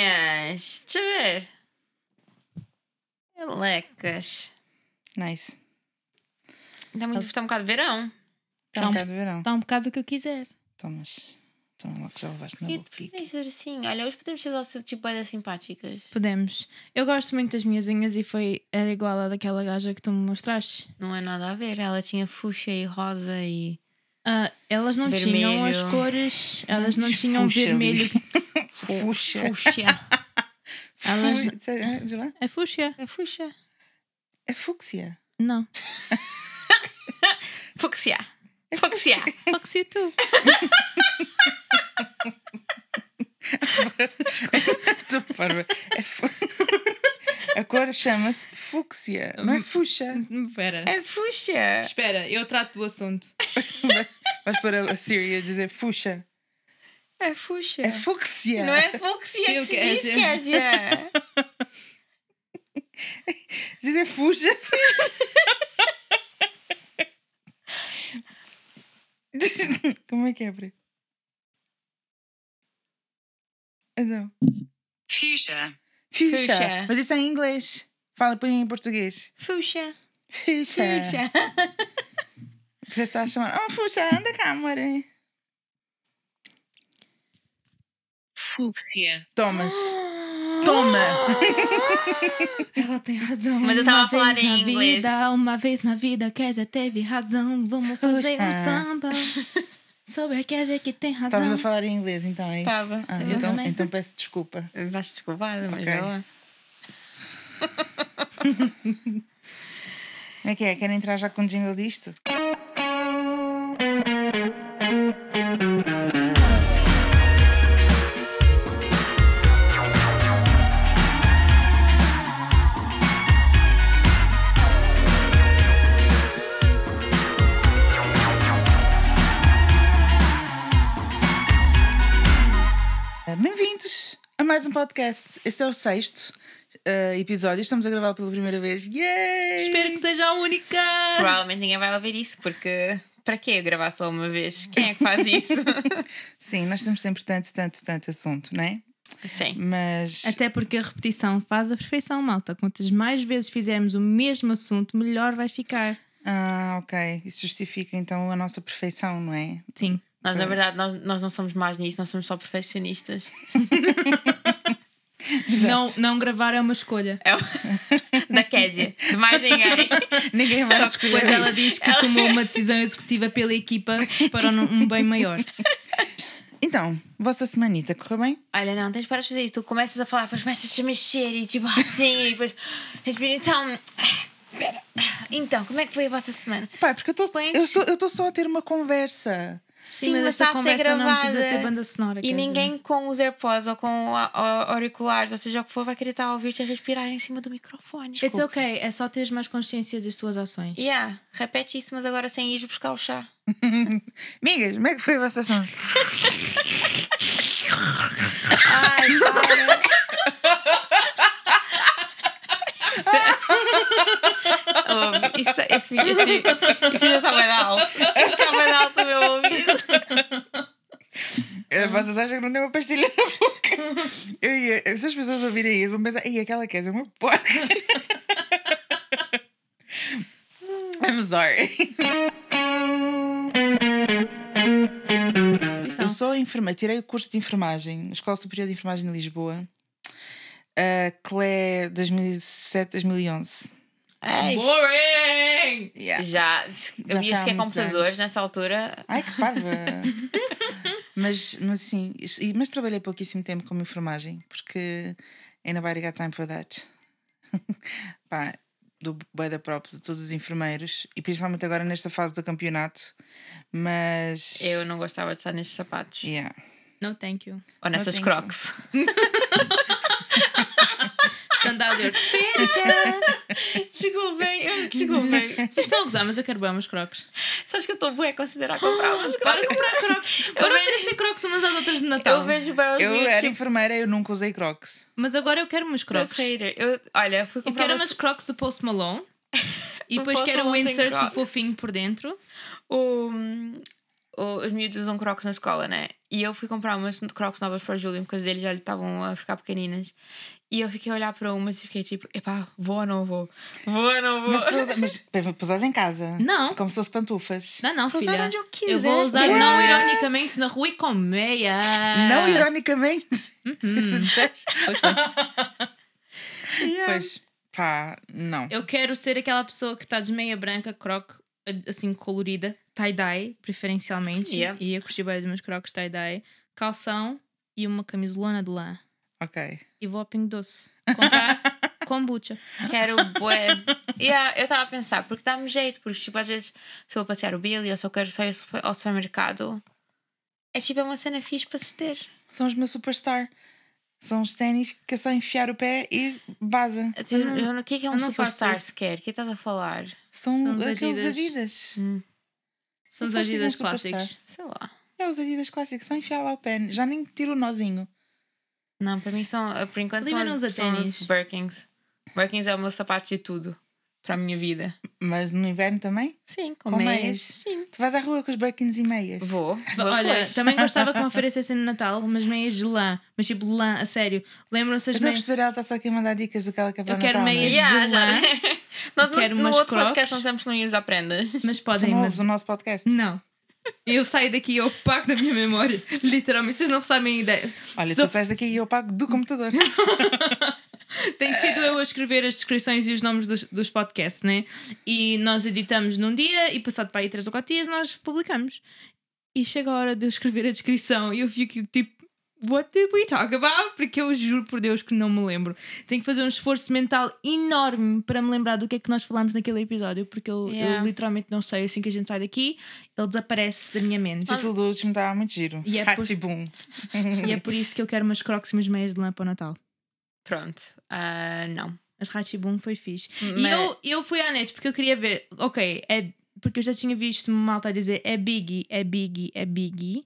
Rosinhas! Deixa eu ver. Elecas. Nice. Está muito está um bocado de verão. Está Tá um bocado de verão. Dá um bocado do que eu quiser. Tomas. Toma lá que já levaste na boca. podemos ser assim. Olha, hoje podemos ser só tipo simpáticas. Podemos. Eu gosto muito das minhas unhas e foi era igual a daquela gaja que tu me mostraste. Não é nada a ver. Ela tinha fuxa e rosa e. Ah, elas não tinham as Vermelho. cores, elas não tinham vermelho. Fuxa. Fuxa. Fu- é, diz lá. É fúcsia? É fuxa. É fúcsia. Não. Fuxia. Fuxia. Foxy tu. Tu. É fu- A cor chama-se fúcsia, não é fuxa. Espera. É fuxa. Espera, eu trato do assunto. Vais para a Siri a dizer fuxa. É fuxa. É fúcsia. Não é fuxia que Sim, se diz, Kézia. Dizer fuxa. Como é que é, Pri? Então. Fuchsia. Fuchsia. Fuchsia. Mas isso é em inglês. Fala, põe em português. Fuxa. Fuchsia. Fuxa. Você está a chamar. Oh, fuxa, anda cá, amor. Fuchsia. Tomas. Toma. Ela tem razão. Mas eu tava uma a falar vez em na inglês. Vida, uma vez na vida, Kézia teve razão. Vamos fazer um samba. Sobre a Kézia que tem razão. Estavas a falar em inglês, então é isso? Tava. Ah, então, então peço desculpa. Vais desculpada, mas Ok. vai lá. Como é que é? Querem entrar já com o jingle disto? Bem-vindos a mais um podcast. Este é o sexto eh, episódio. Estamos a gravar pela primeira vez. Yay! Espero que seja a única. Provavelmente ninguém vai ouvir isso, porque para quê gravar só uma vez? Quem é que faz isso? Sim, nós temos sempre tanto, tanto, tanto assunto, não é? Sim. Mas Até porque a repetição faz a perfeição, malta. Quantas mais vezes fizermos o mesmo assunto, melhor vai ficar. Ah, ok. Isso justifica então a nossa perfeição, não é? Sim. Nós, na Ok. verdade, nós, nós não somos mais nisso, nós somos só perfeccionistas. Não, não gravar é uma escolha. É o... da Kézia, de mais ninguém. Ninguém vai Só que depois ela diz que tomou uma decisão executiva pela equipa para um bem maior. Então, vossa semanita correu bem? Olha, não, tens para fazer isso. Tu começas a falar, depois começas a mexer e tipo assim, e depois respira. Então, espera. Então, como é que foi a vossa semana? Pá, porque eu estou Pões- eu estou- eu estou só a ter uma conversa. Sim, mas essa está a ser conversa não precisa ter banda sonora. E ninguém com os AirPods ou com auriculares, ou seja o que for, vai querer estar a ouvir-te a respirar em cima do microfone. dizer. It's ok, é só teres mais consciência das tuas ações. Yeah, repete isso, mas agora sem ir buscar o chá. Amigas, como é que foi a vossa semana? Ai, para! Oh, esse, esse, isso ainda está bem alto. Isso está bem alto no meu ouvido. Eh, Vocês acham que não tem uma pastilha na boca? Eu ia, se as pessoas ouvirem isso, vão pensar, ei, aquela quer é uma porca. I'm sorry. Eu sou enfermeira, tirei o curso de enfermagem na Escola Superior de Enfermagem de Lisboa. Uh, CLE 2007-2011. Ai, Boring! Yeah. já, Já havia sequer computadores anos. nessa altura. Ai, que parva! mas, mas sim, mas trabalhei pouquíssimo tempo como enfermagem, porque ainda nobody got time for that. Pá, do bué da props a todos os enfermeiros, e principalmente agora nesta fase do campeonato, mas... Eu não gostava de estar nestes sapatos. Yeah. No, thank you. Ou nessas crocs. Sandália ortopédica. Desculpem, eu me desculpem. Vocês estão a gozar, mas eu quero bem umas crocs. Sabes que eu estou bué a considerar comprar umas Bora crocs. comprar crocs. Bora oferecer crocs umas às outras de Natal. Eu vejo bem os Eu miúdos, era tipo, enfermeira, eu nunca usei crocs. Mas agora eu quero umas crocs. Eu, olha, fui Eu comprar quero umas- umas crocs do Post Malone. E depois quero o tem insert fofinho por dentro. o, o- os miúdos usam crocs na escola, né? E eu fui comprar umas crocs novas para o Júlio, porque as dele já estavam a ficar pequeninas. E eu fiquei a olhar para umas e fiquei tipo, epá, vou ou não vou? Vou ou não vou? Mas, pôs em casa. Não. Como se fosse pantufas. Não, não, Vou usar filha. onde eu Eu quiser. vou usar What? não ironicamente na rua e com meia. Não ironicamente. Uhum. Foi. Pois, pá, não. Eu quero ser aquela pessoa que está de meia branca, croc, assim, colorida, tie-dye, preferencialmente. Yeah. E eu curti bem dos meus crocs tie-dye, calção e uma camisolona de lã. Ok. E vou ao Pingo Doce comprar kombucha. Quero bué. yeah, eu estava a pensar, porque dá-me jeito, porque tipo, às vezes se eu vou passear o Billy ou se eu quero só ir ao supermercado, é tipo é uma cena fixe para se ter. São os meus superstar. São os ténis que é só enfiar o pé e baza. Eu, eu, o que é que é um superstar sequer? O que estás a falar? São, São os aqueles Adidas. Adidas. Hum, São os que é Adidas clássicos. sei lá. É os Adidas clássicos, só enfiar lá o pé. Já nem tiro o nozinho. Não, para mim são, eh, por enquanto, são, não as- são ténis. os Birkins. Birkins é o meu sapato de tudo para a minha vida. Mas no inverno também? Sim, com, Com meias. meias. Sim. Tu vais à rua com os Birkins e meias. Vou. vou Olha, depois. também gostava que me oferecessem no Natal umas meias de lã, mas tipo lã, a sério. Lembram-se as Eu estou a meias? perceber, ela está só aqui a mandar dicas do que ela quer para Eu quero Natal, não é? meias Yeah, de já- lã. Nós no, Quero no umas outro podcast Crocs. não sempre não usar prendas. Mas Tu podem. não mas- ouves o nosso podcast? Não. Eu saio daqui e eu pago da minha memória. Literalmente, vocês não sabem a ideia. Olha, Estou- tu sais daqui e eu pago do computador. Tem sido eu a escrever as descrições e os nomes dos, dos podcasts, né? E nós editamos num dia e passado para aí três ou quatro dias nós publicamos. E chega a hora de eu escrever a descrição e eu fico tipo, what did we talk about? Porque eu juro por Deus que não me lembro. Tenho que fazer um esforço mental enorme para me lembrar do que é que nós falámos naquele episódio, porque eu, eu Yeah. literalmente não sei. Assim que a gente sai daqui, ele desaparece da minha mente. O título do último estava muito giro. E é por- Hatchibum. E é por isso que eu quero umas crocs e umas meias de lã para o Natal. Pronto. Ah, não. As Ratchibum foi fixe. E Mas- eu, eu fui à net porque eu queria ver, ok, é. Porque eu já tinha visto malta dizer é Biggie, é Biggie, é Biggie.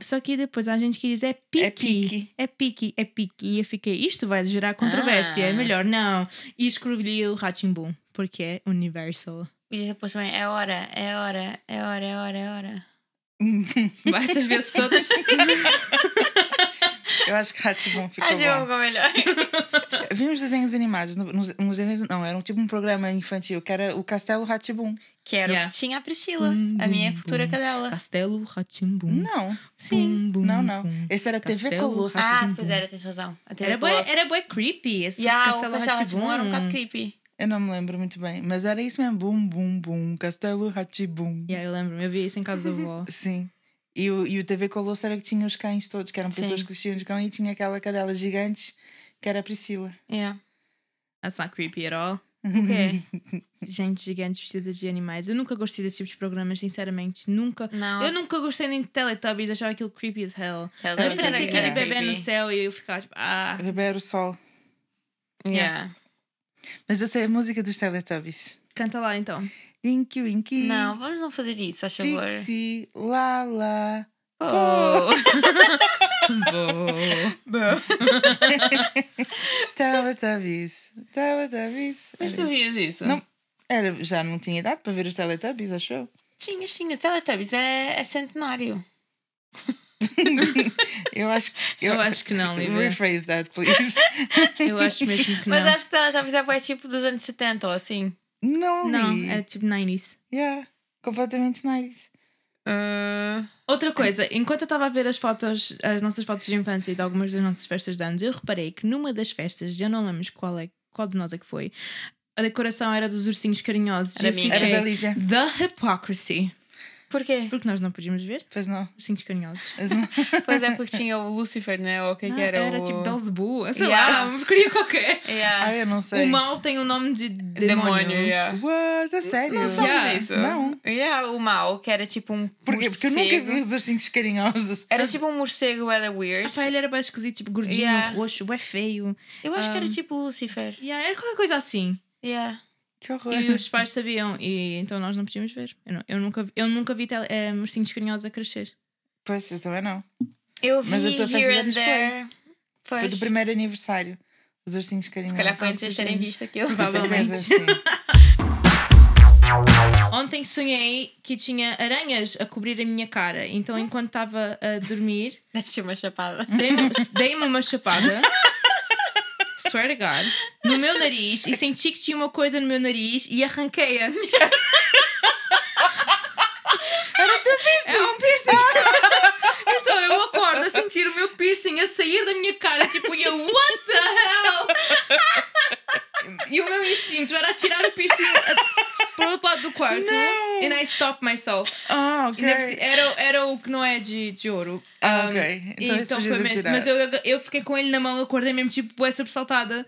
Só que depois a gente que diz é. Piqui. É Piqui, é Piqui. E eu fiquei, isto vai gerar controvérsia, Ah. é melhor não. E escrevi o Ratchimbum, porque é Universal. E depois também é hora, é hora, é hora, é hora, é hora. Vai essas vezes todas. Eu acho que Hatchibum ficou bom. vou melhor. Vi uns desenhos animados. no- Nos, uns desenhos, não, era um tipo um programa infantil que era o Castelo Hatchibum. Que era Yeah. o que tinha a Priscila, Bum, a minha bum, futura cadela. Castelo Ratchimbum. Não, Sim. Bum, bum, não, não. Este era TV Castelo Colosso. Ah, pois era, tens razão. TV Era Colosso. era bué creepy esse Yeah, Castelo Castelo. Rá-Tim-Bum era um bocado creepy. Eu não me lembro muito bem, mas era isso mesmo. Bum, bum, bum. Castelo Hatchibum. Yeah, eu lembro-me, eu vi isso em casa da avó. Sim. E o, e o TV Colosso era que tinha os cães todos, que eram pessoas Sim. que vestiam de cão e tinha aquela cadela gigantes que era a Priscila. Yeah. That's not creepy at all. O quê? Gente gigante vestida de animais. Eu nunca gostei desse tipo de programas, sinceramente. Nunca. Não. Eu nunca gostei nem de Teletubbies, achava aquilo creepy as hell. Eles Eu creepy, aquele yeah. bebê no céu e eu ficava tipo, ah. Bebê era o sol. Yeah. Mas eu sei a música dos Teletubbies. Canta lá então. Inky, Winky. Não, vamos não fazer isso, faz favor. Pixie, lá, lá. Oh. Teletubbies. Teletubbies. Mas tu vias isso? Não. era, já não tinha idade para ver os Teletubbies, acho eu. Tinhas, tinhas. Teletubbies é, é centenário. Eu acho, Eu acho que não, Lívia. Rephrase that, please. Eu acho mesmo que Mas não. acho que Teletubbies é tipo dos anos 70 ou assim. Não, Não, é tipo 90s. Yeah, completamente nice. Uh, Outra coisa, enquanto eu estava a ver as fotos, as nossas fotos de infância e de algumas das nossas festas de anos, eu reparei que numa das festas, eu não lembro qual, é, qual de nós é que foi, a decoração era dos ursinhos carinhosos. Era e minha. fiquei, Era da Lívia. The hypocrisy. Porquê? Porque nós não podíamos ver Pois não. ursinhos carinhosos. Pois não. Pois é porque tinha o Lucifer, né? Ou o que, é que Ah, era? era o... tipo Belzebu, sei Yeah. lá, uma porcaria qualquer. Yeah. Ah, eu não sei. O mal tem o nome de demônio. Demônio, yeah. What? A sério? Não sabes Yeah. isso? Não. Yeah, o mal, que era tipo um Porquê? Porque eu nunca vi os ursinhos carinhosos. Era tipo um morcego, era weird. Ah, pá, ele era bem esquisito, tipo gordinho, Yeah. roxo, bem feio. Eu acho que era Um, tipo Lucifer. Yeah, era qualquer coisa assim. Yeah. Que horror. E os pais sabiam, e então nós não podíamos ver. Eu, não- eu nunca, eu nunca vi tele, eh, ursinhos carinhosos a crescer. Pois, eu também não. Eu vi Mas a tua festa de anos foi. there. Foi Pois. do primeiro aniversário. Os ursinhos Se carinhosos. calhar foi antes de vocês terem visto aquilo. Provavelmente. sim. Ontem sonhei que tinha aranhas a cobrir a minha cara. Então, enquanto estava a dormir, Deixa uma chapada. dei-me dei-me uma chapada. Swear to God. No meu nariz e senti que tinha uma coisa no meu nariz e arranquei-a. Era teu piercing. É um piercing. então eu acordo a sentir o meu piercing a sair da minha cara, tipo, e eu, what the hell? E o meu instinto era tirar o piercing a- para o outro lado do quarto. Não. And I stopped myself. Ah, ok. Era, era o que não é de, de ouro. Ah, Um, ok. Então isso podias mesmo-. Mas eu, eu fiquei com ele na mão, acordei mesmo tipo, bué sobressaltada.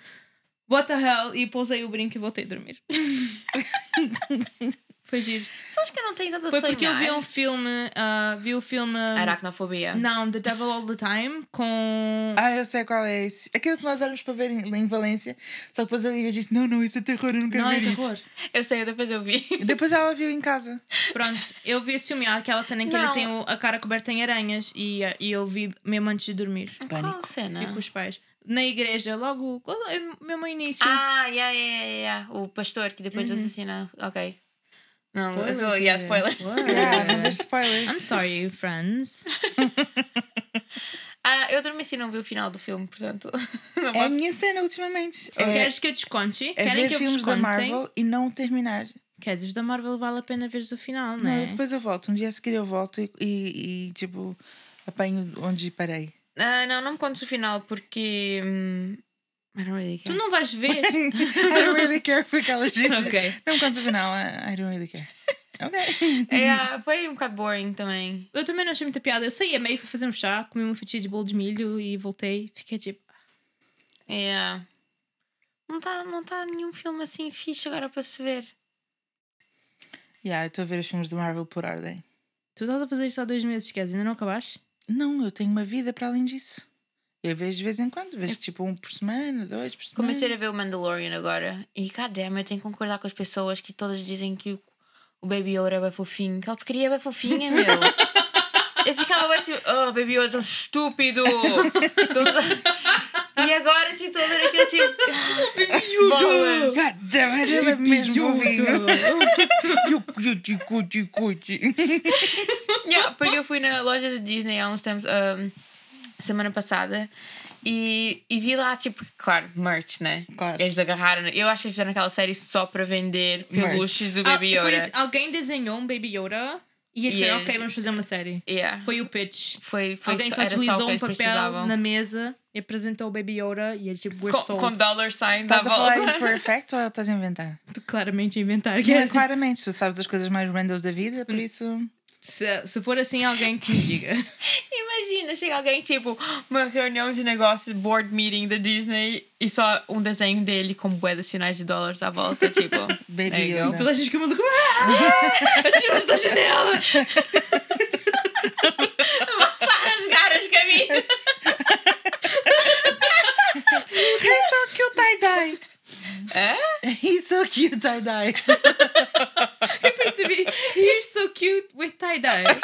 What the hell? E pousei o brinco e voltei a dormir. Foi giro. Sabes que eu não tenho tanto a Foi porque eu vi um filme, ah, vi o filme. Aracnofobia. Não, The Devil All the Time com. Ah, eu sei qual é esse. Aquilo que nós éramos para ver em, em Valência. Só que depois a Lívia disse: Não, não, isso é terror, eu não quero não, é ver terror. isso. Eu sei, depois eu vi. Depois ela viu em casa. Pronto, eu vi esse filme, aquela cena em que ele Não. tem o- a cara coberta em aranhas e, ah, e eu vi mesmo antes de dormir. Qual cena? E com os pais. Na igreja, logo, é mesmo ao início. Ah, yeah, yeah, yeah, yeah. O pastor que depois assassina. Ok. Não, eu Spoilers, tô, yeah, é. spoiler. Yeah, não spoilers. I'm sorry, friends. Ah, eu adormeci e não vi o final do filme, portanto. Não É a posso. minha cena ultimamente. É, Queres que eu desconte? é Querem ver que eu filmes da conte? Marvel e não terminar. Queres os da Marvel vale a pena veres o final, não Não, é? depois eu volto. Um dia a seguir eu volto e, e, e, tipo apanho onde parei. Ah, não, não me contes o final porque. hum, I don't really Tu care. não vais ver. I don't really care foi o que ela disse. Ok. Não me conta o final. I I don't really care. Ok. É, foi um bocado boring também. Eu também não achei muita piada. Eu saí a meio, fui fazer um chá, comi uma fatia de bolo de milho e voltei. Fiquei tipo. É. Não está não tá nenhum filme assim fixe agora para se ver. Yeah, eu estou a ver os filmes da Marvel por ordem. Tu estás a fazer isto há dois meses, queres? Ainda não acabaste? Não, eu tenho uma vida para além disso. Eu vejo de vez em quando, vejo tipo um por semana, dois por semana. Comecei a ver o Mandalorian agora e, goddamn, eu tenho que concordar com as pessoas que todas dizem que o, o Baby Yoda é bem fofinho. Aquela porcaria é bem fofinha, meu. eu ficava bem assim, oh, Baby Yoda, tão estúpido. E agora, tipo, estou a ver aquele tipo. Baby God damn it, ele é mesmo fofinho. Cuti, cuti, cuti. Yeah, porque eu fui na loja da Disney há uns tempos, um, semana passada, e, e vi lá, tipo, claro, merch, né? Claro. Eles agarraram. Eu acho que eles fizeram aquela série só para vender peluches do Baby Ah, Yoda. esse- alguém desenhou um Baby Yoda e eles disseram, Yes. ok, vamos fazer uma série. Yeah. Foi o pitch. Foi, foi Alguém só, só era só um papel precisavam. na mesa e apresentou o Baby Yoda e eles tipo, we're Com, sold. com dollar signs à Estás a falar isso por effect ou estás a inventar? Tu claramente a inventar. Guess. claramente, tu sabes as coisas mais randoms da vida, por isso. Se, se for assim, alguém que me diga. Imagina, chega alguém, tipo, uma reunião de negócios, board meeting da Disney, e só um desenho dele com bué de sinais de dólares à volta, tipo. Baby. Yoda. Toda a gente fica maluca. Ah! Atira-se da janela! Para rasgar as caminhas! He's so cute, tie-dye. Hã? He's so cute, tie-dye. Eu percebi. You're so cute with tie-dye. Eu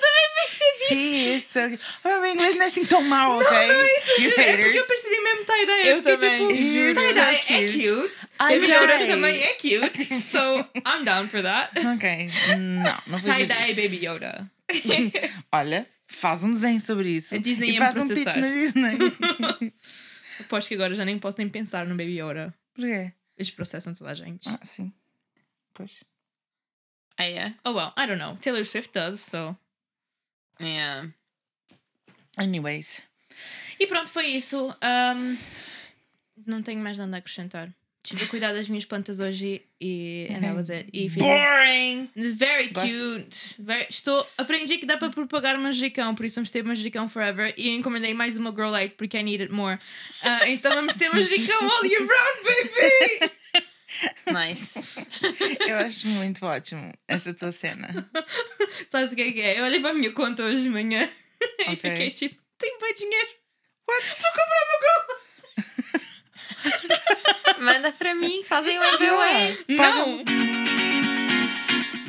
também percebi. He is so cute. Oh, meu inglês não é assim tão mau, ok? Não, não, isso You é porque eu haters. percebi mesmo tie-dye. Eu fiquei também. Tipo, tie-dye so é cute. Baby Yoda também é cute. So, I'm down for that. Ok. Não, não fiz Tie-dye. Baby Yoda. Olha, faz um desenho sobre isso. A Disney e faz um pitch na Disney. Aposto que agora já nem posso nem pensar no Baby Yoda. Porquê? Eles processam toda a gente. Ah, sim. Pois. Ah, yeah. Oh well, I don't know. Taylor Swift does, so. Yeah. Anyways. E pronto, foi isso. Um, não tenho mais nada a acrescentar. Tive a cuidar das minhas plantas hoje e and that was it. E fiz Boring! Very cute. Very- estou, aprendi que dá para propagar manjericão, por isso vamos ter manjericão forever. E encomendei mais uma Grow Light porque I need it more. Ah, então vamos ter manjericão all year round, baby! Nice. Eu acho muito ótimo essa tua cena. Sabes o que é que é? Eu olhei para a minha conta hoje de manhã e Ok. fiquei tipo, tenho bem dinheiro. What? Vou comprar uma Grow Manda para mim, fazem um giveaway. Não!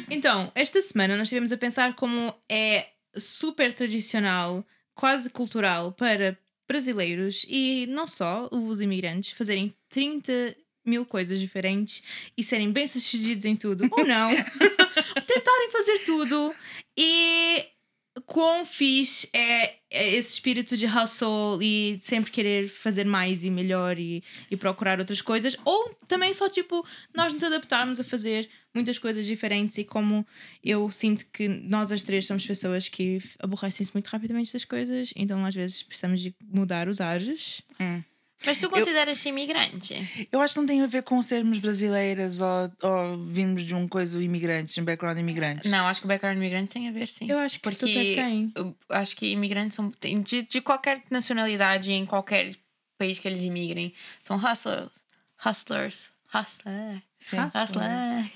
Então, esta semana nós estivemos a pensar como é super tradicional, quase cultural para brasileiros e não só os imigrantes fazerem 30 mil coisas diferentes e serem bem sucedidos em tudo, ou não, tentarem fazer tudo e quão fixe é, é esse espírito de hustle e sempre querer fazer mais e melhor e, e procurar outras coisas, ou também só tipo nós nos adaptarmos a fazer muitas coisas diferentes e como eu sinto que nós as três somos pessoas que aborrecem-se muito rapidamente das coisas, então às vezes precisamos de mudar os ares. Mas tu consideras-te imigrante? Eu acho que não tem a ver com sermos brasileiras ou, ou vimos de um coisa imigrantes, um background imigrantes. Não, acho que o background imigrante tem a ver, sim. Eu acho que super tem. eu acho que imigrantes são de, de qualquer nacionalidade, em qualquer país que eles imigrem, são hustlers. Hustlers. Hustler. Sim. Hustler.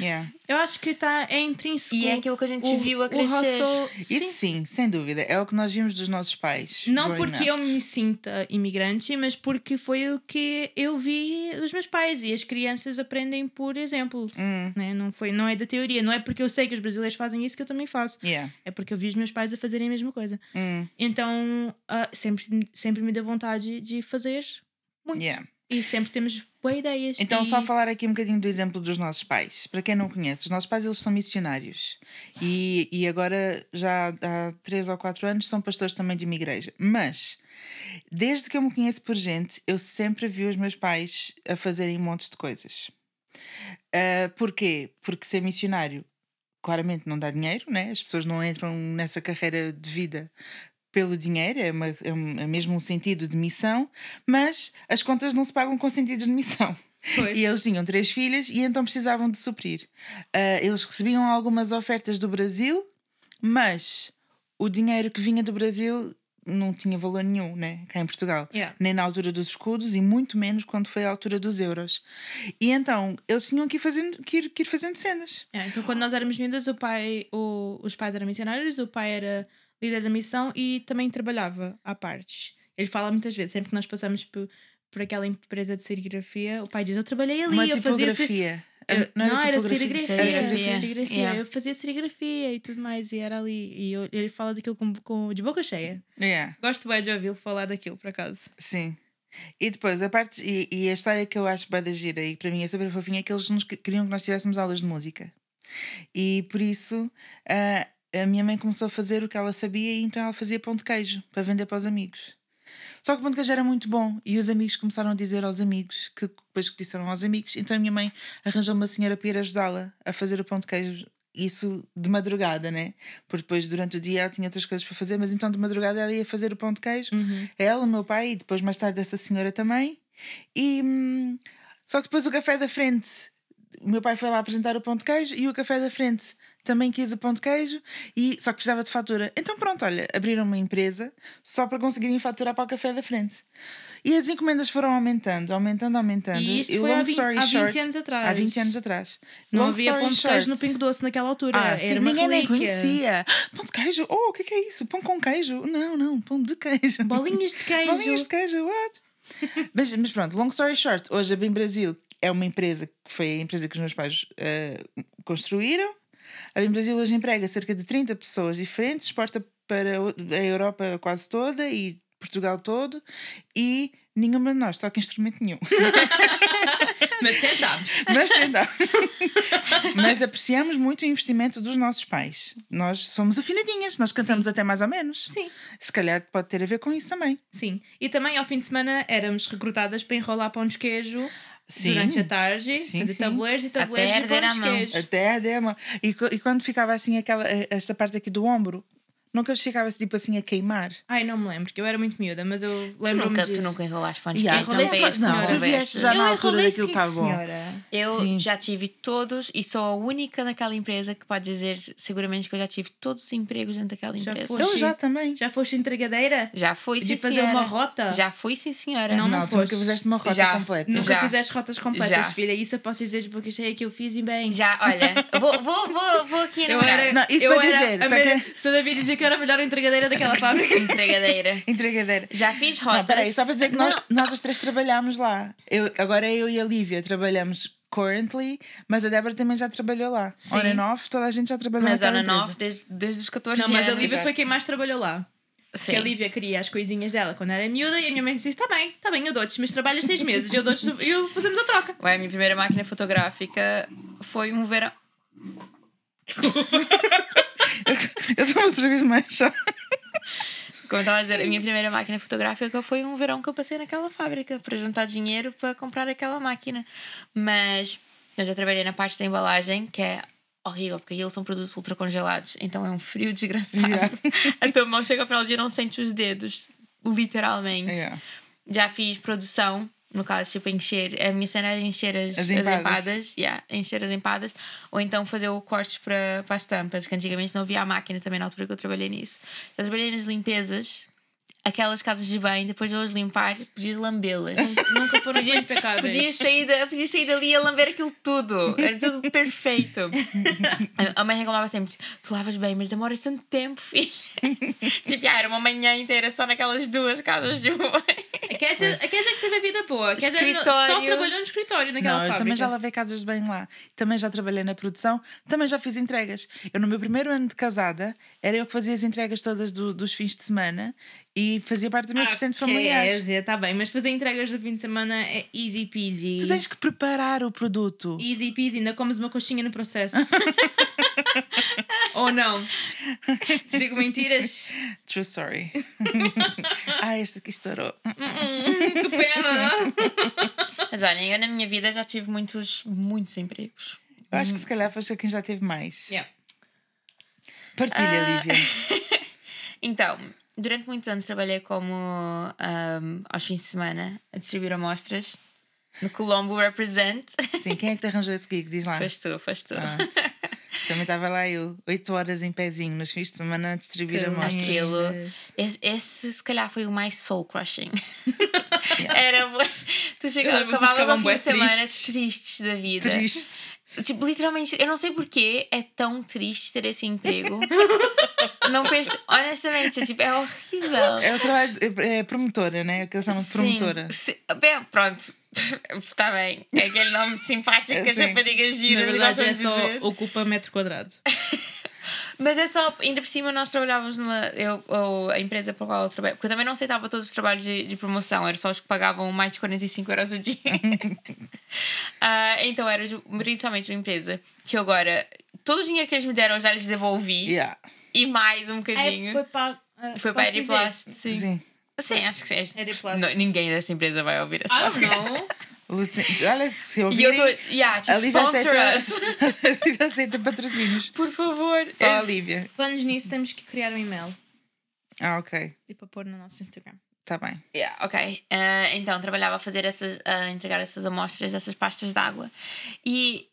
Yeah. Eu acho que tá, é intrínseco. E é aquilo que a gente o- viu a crescer. hustle- Isso sim, sem dúvida. É o que nós vimos dos nossos pais. Não porque up. eu me sinta imigrante, mas porque foi o que eu vi dos meus pais e as crianças aprendem por exemplo. Hum, Né? Não, foi, não é da teoria, não é porque eu sei que os brasileiros fazem isso que eu também faço. yeah. É porque eu vi os meus pais a fazerem a mesma coisa. Hum, Então ah, sempre, sempre me deu vontade de fazer muito. yeah. E sempre temos boas ideias. Então, e... só falar aqui um bocadinho do exemplo dos nossos pais. Para quem não conhece, os nossos pais eles são missionários e, e agora já há três ou quatro anos são pastores também de uma igreja. Mas desde que eu me conheço por gente, eu sempre vi os meus pais a fazerem montes de coisas. Ah, porquê? Porque ser missionário claramente não dá dinheiro, né? as pessoas não entram nessa carreira de vida pelo dinheiro, é, uma- é um- é mesmo um sentido de missão, mas as contas não se pagam com sentidos de missão. Pois. E eles tinham três filhas e então precisavam de suprir. Ah, eles recebiam algumas ofertas do Brasil, mas o dinheiro que vinha do Brasil não tinha valor nenhum, né? Cá em Portugal. Yeah. Nem na altura dos escudos e muito menos quando foi a altura dos euros. E então eles tinham que ir fazendo, que ir, que ir fazendo cenas. É, então, quando nós éramos miúdas, o pai, o, os pais eram missionários, o pai era líder da missão e também trabalhava à parte. Ele fala muitas vezes, sempre que nós passamos por, por aquela empresa de serigrafia, o pai diz: Eu trabalhei ali, Uma eu fazia. tipografia. eu- não era, era serigrafia. era Serigrafia. Era serigrafia. Yeah. Eu fazia serigrafia e tudo mais, e era ali. E eu- ele fala daquilo com, com- de boca cheia. Yeah. Gosto bem de ouvi-lo falar daquilo, por acaso. Sim. E depois, a parte e, e a história que eu acho bem da gira e para mim é super fofinha é que eles nos que- queriam que nós tivéssemos aulas de música. E por isso ah, a minha mãe começou a fazer o que ela sabia e então ela fazia pão de queijo para vender para os amigos. Só que o pão de queijo era muito bom e os amigos começaram a dizer aos amigos que depois que disseram aos amigos, então a minha mãe arranjou uma senhora para ir ajudá-la a fazer o pão de queijo. Isso de madrugada, né? Porque depois durante o dia ela tinha outras coisas para fazer, mas então de madrugada ela ia fazer o pão de queijo ela, o meu pai e depois mais tarde essa senhora também. E hum, só que depois o café da frente, o meu pai foi lá apresentar o pão de queijo e o café da frente também quis o pão de queijo e só que precisava de fatura. Então pronto, olha, abriram uma empresa só para conseguirem faturar para o café da frente. E as encomendas foram aumentando, aumentando, aumentando. E isto o foi long há, vin- story há 20 short- anos atrás. Há 20 anos atrás. Não Long havia pão de queijo no short. Pingo Doce naquela altura. Ah, sim, ninguém nem relíquia. conhecia. Pão de queijo? Oh, o que é, que é isso? Pão com queijo? Não, não, pão de queijo. Bolinhas de queijo. Bolinhas de queijo, what? mas, mas pronto, long story short, hoje a Bem Brasil é uma empresa que foi a empresa que os meus pais eh, construíram. A Bem Brasil hoje emprega cerca de 30 pessoas diferentes, exporta para a Europa quase toda e Portugal todo e nenhuma de nós toca instrumento nenhum. Mas tentámos. Mas tentamos. Mas apreciamos muito o investimento dos nossos pais. Nós somos afinadinhas, nós cantamos até mais ou menos. Sim. Se calhar pode ter a ver com isso também. Sim. E também ao fim de semana éramos recrutadas para enrolar pão de queijo Sim. durante a tarde, Sim, fazer sim. tabuleiros e tabuleiros Até de pão arder a de mão. queijo. Até a dema. E, e quando ficava assim aquela, esta parte aqui do ombro, nunca ficava tipo assim a queimar. Ai, não me lembro, que eu era muito miúda, mas eu lembro-me nunca, disso. tu nunca enrolaste fones Yeah, quentes, tu não foi não- senhor tu vieste já na eu altura daquilo sim, tá bom. senhora. Eu Sim. já tive todos e sou a única naquela empresa que pode dizer seguramente que eu já tive todos os empregos dentro daquela Já empresa. foste? Eu já também. Já foste entregadeira? Já fui, De sim, fazer senhora. uma rota? Já fui, sim, senhora. Não, Não, não tu nunca fizeste uma rota Já. completa. Nunca Já. fizeste rotas completas, Já. filha. Isso eu posso dizer de boca cheia que eu fiz e bem. Já, olha, vou, vou, vou, vou aqui Eu enumerar. era, Não, isso eu para dizer, para quem- David dizia que eu era a melhor entregadeira daquela fábrica. Entregadeira. Entregadeira. Já fiz rotas. Não, peraí, só para dizer que nós, nós as três trabalhámos lá. Eu, agora eu e a Lívia trabalhamos currently, mas a Débora também já trabalhou lá. Sim. On and off, toda a gente já trabalhou Mas naquela Ana empresa. Nove desde, desde os 14 Não, mas a anos. Lívia foi quem mais trabalhou lá. Sim. Que a Lívia queria as coisinhas dela quando era miúda e a minha mãe disse: Tá bem, tá bem, eu dou-te, mas trabalhas seis meses, eu dou-te e eu fazemos a troca. Ué, a minha primeira máquina fotográfica foi um verão. Eu estou a serviço mais chá. Como eu estava a dizer, a minha primeira máquina fotográfica foi um verão que eu passei naquela fábrica para juntar dinheiro para comprar aquela máquina. Mas eu já trabalhei na parte da embalagem, que é horrível, porque aquilo são produtos ultra congelados, então é um frio desgraçado. Yeah. a tua mão chega ao final do dia e não sente os dedos, literalmente. Yeah. Já fiz produção, no caso, tipo, encher. A minha cena era encher as, As as empadas. empadas. yeah, encher as empadas. Ou então fazer o cortes para, para as tampas, que antigamente não havia a máquina também na altura que eu trabalhei nisso. Já trabalhei nas limpezas, aquelas casas de banho, depois de eu limpar, podias lambê-las. Nunca foram tão impecáveis. Podias sair, da, podias sair dali a lamber aquilo tudo. Era tudo perfeito. A- A mãe reclamava sempre: Tu lavas bem, mas demoras tanto tempo, filho. tipo, ah, era uma manhã inteira só naquelas duas casas de banho. A Kézia, a Kézia que teve a vida boa. A Kézia no- Escritório. só trabalhou no escritório naquela Não, eu fábrica. também já lavei casas de banho lá. Também já trabalhei na produção. Também já fiz entregas. Eu, no meu primeiro ano de casada, era eu que fazia as entregas todas do- dos fins de semana e fazia parte do meu assistente Ah, familiar. Kézia, tá bem, mas fazer entregas do fim de semana é easy peasy. Tu tens que preparar o produto. Easy peasy, ainda comes uma coxinha no processo. Ou não? Digo mentiras? True story. ah, este aqui estourou. Hum, que pena! Mas olhem, eu na minha vida já tive muitos, muitos empregos. Eu acho que se calhar foste quem já teve mais. Yeah. Partilha, Ah. Lívia. Então, durante muitos anos trabalhei como ahm, aos fins de semana a distribuir amostras no Colombo Represent. Sim, quem é que te arranjou esse gig? Diz lá. Foste tu, foste tu. Pronto. Também estava lá eu, 8 horas em pezinho, nos fins de semana a distribuir Que amostras. Aquilo. Esse, esse, se calhar foi o mais soul crushing. Era. bué- Tu chegavas, acabavas ao fim de semana tristes. tristes da vida. Tristes. Tipo, literalmente, eu não sei porquê é tão triste ter esse emprego. não penso, honestamente, é, tipo, é horrível. É o trabalho, é, é promotora, né? É o que eles chamam de promotora. Sim. Bem, pronto. Está bem. É aquele nome simpático que as raparigas Na giram e verdade é só dizer. ocupa metro quadrado. Mas é só, ainda por cima nós trabalhávamos numa. Eu, ou a empresa para a qual eu trabalho. Porque eu também não aceitava todos os trabalhos de, de promoção, era só os que pagavam mais de 45 euros o dia. Ah, então era principalmente uma empresa que eu agora. Todo o dinheiro que eles me deram eu já lhes devolvi. Yeah. E mais um bocadinho. foi para. Foi para a Ediplast, sim. Sim. Sim, acho que sim. Não, ninguém dessa empresa vai ouvir I don't podcast. Olha, se eu E eu tô. Yeah, tipo, a Lívia sponsor aceita, a Lívia aceita patrocínios. Por favor. Só a Esse- Lívia. Planos nisso, temos que criar um e-mail Ah, ok. e para pôr no nosso Instagram. Tá bem. Yeah, ok. Ah, então, trabalhava a fazer essas, a entregar essas amostras, essas pastas de água. E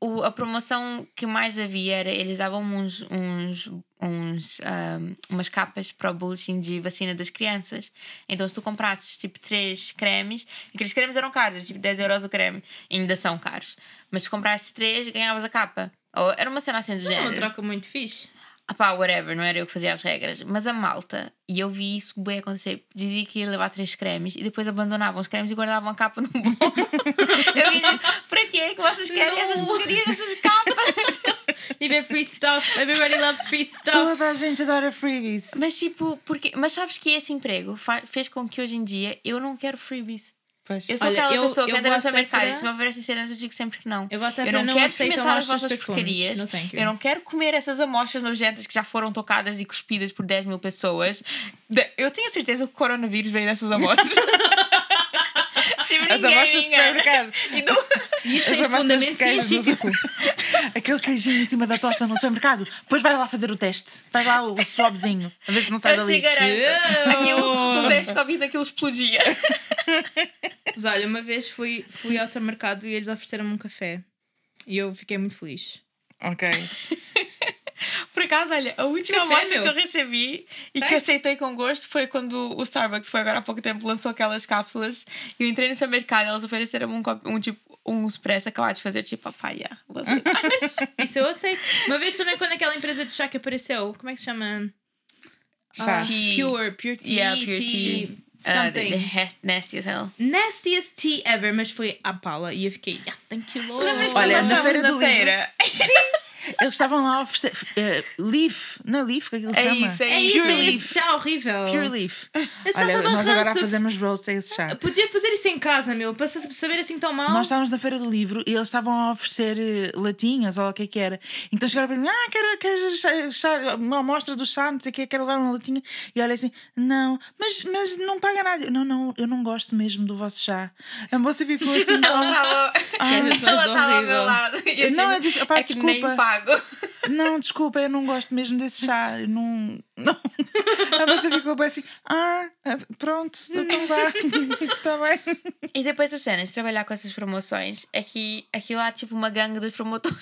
o, a promoção que mais havia era, eles davam uns, uns, uns, ahm, umas capas para o boletim de vacina das crianças. Então, se tu comprasses tipo três cremes, e aqueles cremes eram caros, tipo 10 euros o creme, ainda são caros. Mas se comprasses três, ganhavas a capa. Ou era uma cena assim do Isso é uma género. troca muito fixe. Ah pá, whatever, não era eu que fazia as regras. Mas a malta, e eu vi isso bem acontecer, dizia que ia levar três cremes e depois abandonavam os cremes e guardavam a capa no bolo. eu disse, para quê que vocês querem Não. essas porcarias, essas capas? Tipo, free stuff. Everybody loves free stuff. Toda a gente adora freebies. Mas tipo, porque, mas sabes que esse emprego fez com que hoje em dia eu não quero freebies. Pois. Eu sou Olha, aquela eu- pessoa que eu vou no supermercado e se me oferecem cenas eu digo sempre que não. Eu Eu não, não quero experimentar as amostras vossas porcarias. Eu não quero comer essas amostras nojentas que já foram tocadas e cuspidas por 10 mil pessoas. Eu tenho a certeza que o coronavírus veio dessas amostras. tipo, As ninguém amostras engana. supermercado. E do- Isso tem amostras fundamento científico. Aquele queijinho em cima da tosta no supermercado. Depois vai lá fazer o teste. Vai lá o swabzinho. A ver se não sai Eu te dali. garanto. Eu- Aquilo, o teste Covid aquilo explodia. Mas olha, uma vez fui, fui ao supermercado e eles ofereceram-me um café. E eu fiquei muito feliz. Ok. Por acaso, olha, a última Café, amostra meu. que eu recebi e que Tem? aceitei com gosto foi quando o Starbucks foi agora há pouco tempo lançou aquelas cápsulas e eu entrei no supermercado elas ofereceram um, um tipo um expresso acabado de fazer tipo papaya. Vou aceitar. Isso eu aceito. Uma vez também, quando aquela empresa de chá que apareceu, como é que se chama? Chá. Ah, Tea. Pure, Pure Tea. Yeah, Pure tea, Tea. Uh, Something. the, the nasty as hell. Nastiest tea ever, mas foi à Paula e eu fiquei, yes, thank you, Lord. Olha, na feira do livro- feira? Eles estavam lá a oferecer. Uh, leaf, não é Leaf que aquilo É chama? isso, é É isso. isso, Pure é Leaf. esse chá horrível. Pure Leaf. É Olha, sabe nós agora ranço. fazemos roast a esse chá. Podia fazer isso em casa, meu, para sa- saber assim tão mal. Nós estávamos na feira do livro e eles estavam a oferecer eh, latinhas ou lá o que é que era. Então chegaram para mim, ah, quero, quero chá, chá- uma amostra do chá, não sei o que, quero levar uma latinha. E olha assim, não, mas, mas não paga nada. Não, não, eu não gosto mesmo do vosso chá. A moça ficou assim, estava Ela estava ao meu lado. E eu, Não, tipo, eu disse, "Opá, é que nem desculpa." Não, desculpa, eu não gosto mesmo desse chá. Eu não, não. A moça ficou bem assim, ah, pronto, então vá, está bem. E depois a cena de trabalhar com essas promoções é que aquilo há tipo uma gangue de promotores.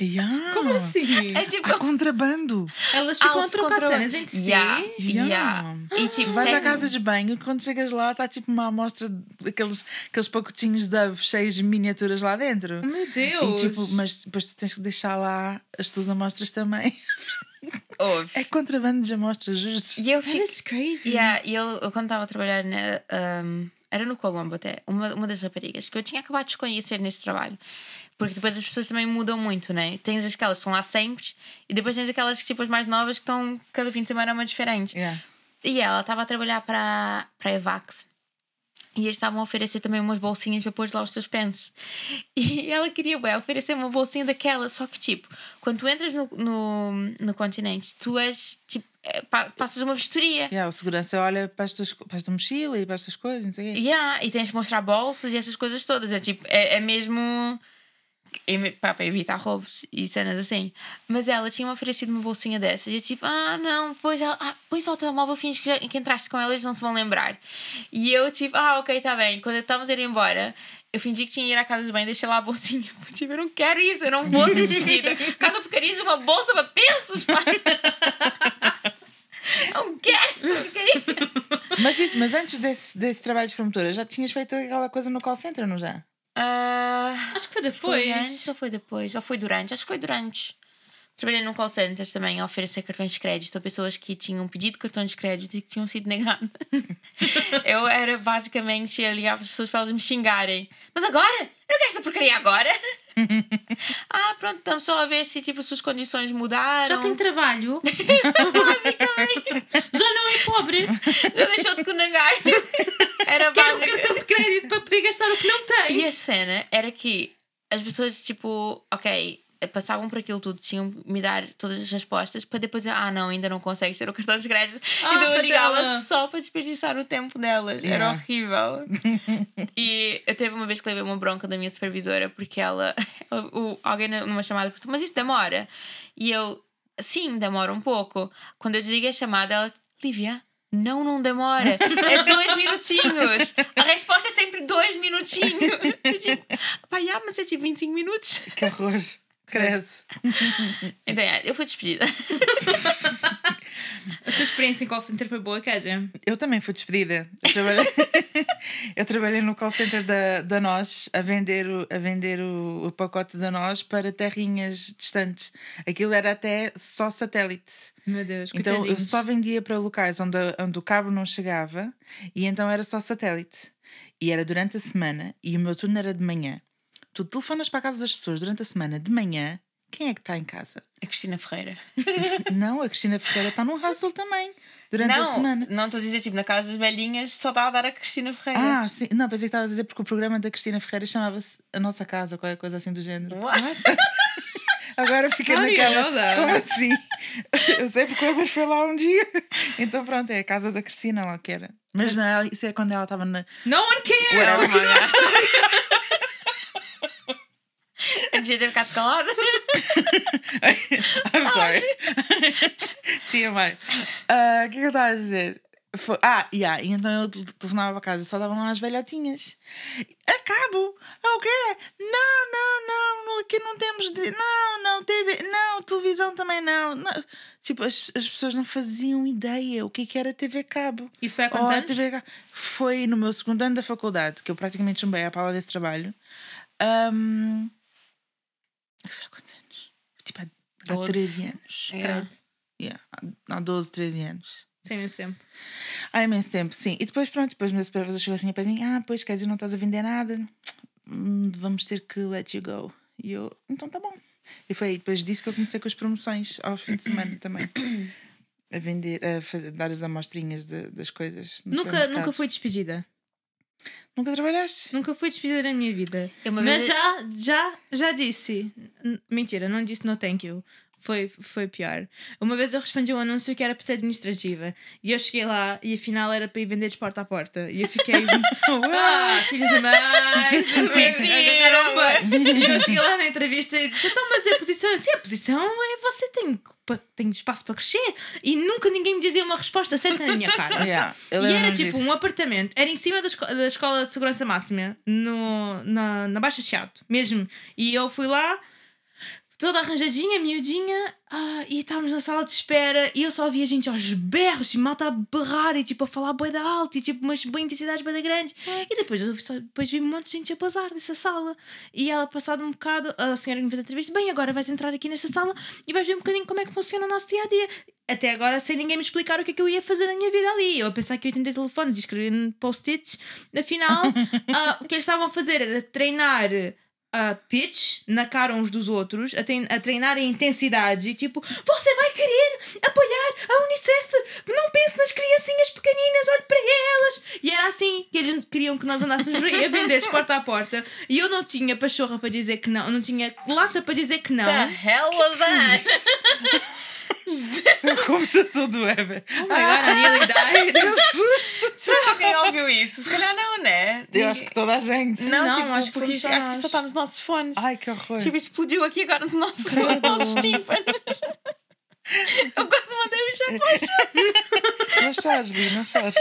Yeah. Como assim? É tipo. Há contrabando. Elas ficam Ah, a trocar controla- cenas entre si. Yeah, Yeah. yeah. E Tu tipo, vais tem- à casa de banho, quando chegas lá, está tipo uma amostra daqueles aqueles pacotinhos de Dove cheios de miniaturas lá dentro. Meu E Deus. tipo, mas depois tu tens que deixar lá as tuas amostras também. Ouve. É contrabando de amostras, justo. E eu That fico. is crazy. Yeah, e eu, eu quando estava a trabalhar na. um, era no Colombo até, uma, uma das raparigas que eu tinha acabado de conhecer nesse trabalho. Porque depois as pessoas também mudam muito, né? Tens aquelas que estão lá sempre e depois tens aquelas que, tipo, as mais novas que estão cada fim de semana uma diferente. Yeah. E ela estava a trabalhar para, para a Evax. E eles estavam a oferecer também umas bolsinhas para pôr lá os teus pensos. E ela queria bué, oferecer uma bolsinha daquela. Só que, tipo, quando tu entras no, no, no continente, tu és, tipo, pa- passas uma vistoria. Yeah, o segurança olha para, as tuas, para a tua mochila e para as tuas coisas, não sei o quê. Yeah, e tens de mostrar bolsas e essas coisas todas. É tipo, é, é mesmo. Para evitar roubos e cenas assim. Mas ela tinha-me oferecido uma bolsinha dessas. E eu tipo, ah, não, pois ela, ah, pois ao telemóvel finges que, que entraste com ela eles não se vão lembrar. E eu tipo, ah, ok, tá bem. Quando estávamos a ir embora, eu fingi que tinha ido à casa de bem, deixei lá a bolsinha. Tipo, eu não quero isso, eu não vou ser despedida. Caso porcaria de uma bolsa para pensos, pá. Não quero essa porcaria. Mas isso, mas antes desse, desse trabalho de promotora, já tinhas feito aquela coisa no call center, não já? Ah, Acho que foi Foi depois. antes ou foi depois? Ou foi durante? Acho que foi durante. Trabalhei num call center também a oferecer cartões de crédito a pessoas que tinham pedido cartões de crédito e que tinham sido negados. eu era basicamente a ligar para as pessoas para elas me xingarem. Mas agora? Eu não quero essa porcaria agora! ah, pronto, estamos só a ver se tipo, as suas condições mudaram. Já tem trabalho. basicamente. Já não é pobre. Já deixou de conagar. Era Quero um basicamente. cartão de crédito para poder gastar o que não tem. E a cena era que as pessoas, tipo, ok, passavam por aquilo tudo, tinham de me dar todas as respostas para depois, eu, ah, não, ainda não consegues ter o cartão de crédito. Ah, então eu ligava só para desperdiçar o tempo delas. Era Yeah. horrível. e eu teve uma vez que levei uma bronca da minha supervisora porque ela, o, alguém numa chamada perguntou, mas isso demora? E eu, sim, demora um pouco. Quando eu desliguei a chamada, ela, Lívia. Não, não demora. É dois minutinhos. A resposta é sempre dois minutinhos. Eu tipo, pá, já, mas é tipo 25 minutos. Que horror. Cresce. Então, é, eu fui despedida. A tua experiência em call center foi boa, Kézia? Eu também fui despedida. Eu trabalhei, eu trabalhei no call center da, da Nós a vender, o, a vender o, o pacote da Nós para terrinhas distantes. Aquilo era até só satélite. Meu Deus, Então eu só vendia para locais onde, onde o cabo não chegava e então era só satélite. E era durante a semana e o meu turno era de manhã. Tu telefonas para a casa das pessoas durante a semana de manhã, quem é que está em casa? A Cristina Ferreira. Não, a Cristina Ferreira está no hustle também, durante a não, semana. não estou a dizer, tipo, na casa das velhinhas só está a dar a Cristina Ferreira. Ah, sim. Não, pensei que estava a dizer porque o programa da Cristina Ferreira chamava-se A Nossa Casa ou qualquer coisa assim do género. What? Agora fiquei naquela. Como assim? Eu sei porque o foi lá um dia. Então pronto, é a casa da Cristina lá que era. Mas não, isso é quando ela estava na. No one cares! Manga. Eu devia ter ficado calada. I'm sorry. TMI. Ah, O que é que eu estava a dizer? Foi- Ah, yeah, e então eu tel- telefonava para casa, só davam lá as velhotinhas. Acabo! É o quê? Não, não, não, aqui não temos. De... Não, não, TV, não, televisão também não. Não. Tipo, as, as pessoas não faziam ideia o que, é que era TV Cabo. Isso foi há quantos a anos? TV Cabo. Foi no meu segundo ano da faculdade, que eu praticamente chumbei à pala desse trabalho. Ahm, Isso foi há quantos anos? Tipo, há, há Doze. 13 anos. Yeah. Yeah, há- há 12, 13 anos. Sem imenso tempo. Há imenso tempo, sim. E depois, pronto, depois o meu supervisor chegou assim para mim: Ah, pois, quer dizer, não estás a vender nada, Hum, vamos ter que let you go. E eu, então tá bom. E foi aí depois disso que eu comecei com as promoções ao fim de semana também. A vender, a fa- dar as amostrinhas de- das coisas. Nunca, nunca fui despedida. Nunca trabalhaste? Nunca fui despedida na minha vida. Eu uma Mas vez- já, já, já disse. N- Mentira, não disse no thank you. Foi, foi pior. Uma vez eu respondi um anúncio que era para ser administrativa. E eu cheguei lá e afinal era para ir vender de porta a porta. E eu fiquei. ah, filhos da mãe! Caramba! E eu cheguei lá na entrevista e disse: então, mas a posição. Sim, a posição é você tem, tem espaço para crescer. E nunca ninguém me dizia uma resposta certa na minha cara. Yeah, E era tipo disso. um apartamento, era em cima da, esco- da escola de segurança máxima, no, na, na Baixa Chiado, mesmo. E eu fui lá, toda arranjadinha, miudinha, ah, e estávamos na sala de espera e eu só via gente aos berros, e malta a berrar e tipo a falar boi da alto e tipo umas bem intensidades bem da grandes. E depois, eu só- depois vi um monte de gente a bazar dessa sala. E ela, passado um bocado, a senhora que me fez a entrevista, bem, agora vais entrar aqui nesta sala e vais ver um bocadinho como é que funciona o nosso dia a dia. Até agora, sem ninguém me explicar o que é que eu ia fazer na minha vida ali. Eu a pensar que eu ia atender telefones e escrever post-its. Afinal, ah, o que eles estavam a fazer era treinar a pitch na cara uns dos outros, a, trein- a treinar a intensidade. E tipo, você vai querer apoiar a Unicef? Não pense nas criancinhas pequeninas, olhe para elas. E era assim que eles queriam que nós andássemos a vender de porta a porta. E eu não tinha pachorra para dizer que não, não tinha lata para dizer que não. The hell was that? O computador do Weber. Oh my god, I nearly died. Que susto! Será que alguém ouviu isso? Se calhar não, né? Eu acho que toda a gente. Não, Não, tipo, acho que porque fomos isso- só acho que só está nos nossos fones. Ai, que horror. Tipo, explodiu aqui agora nos nossos, nos nossos tímpanos. Eu quase mandei um chapéu. Não chores, Li, não chores.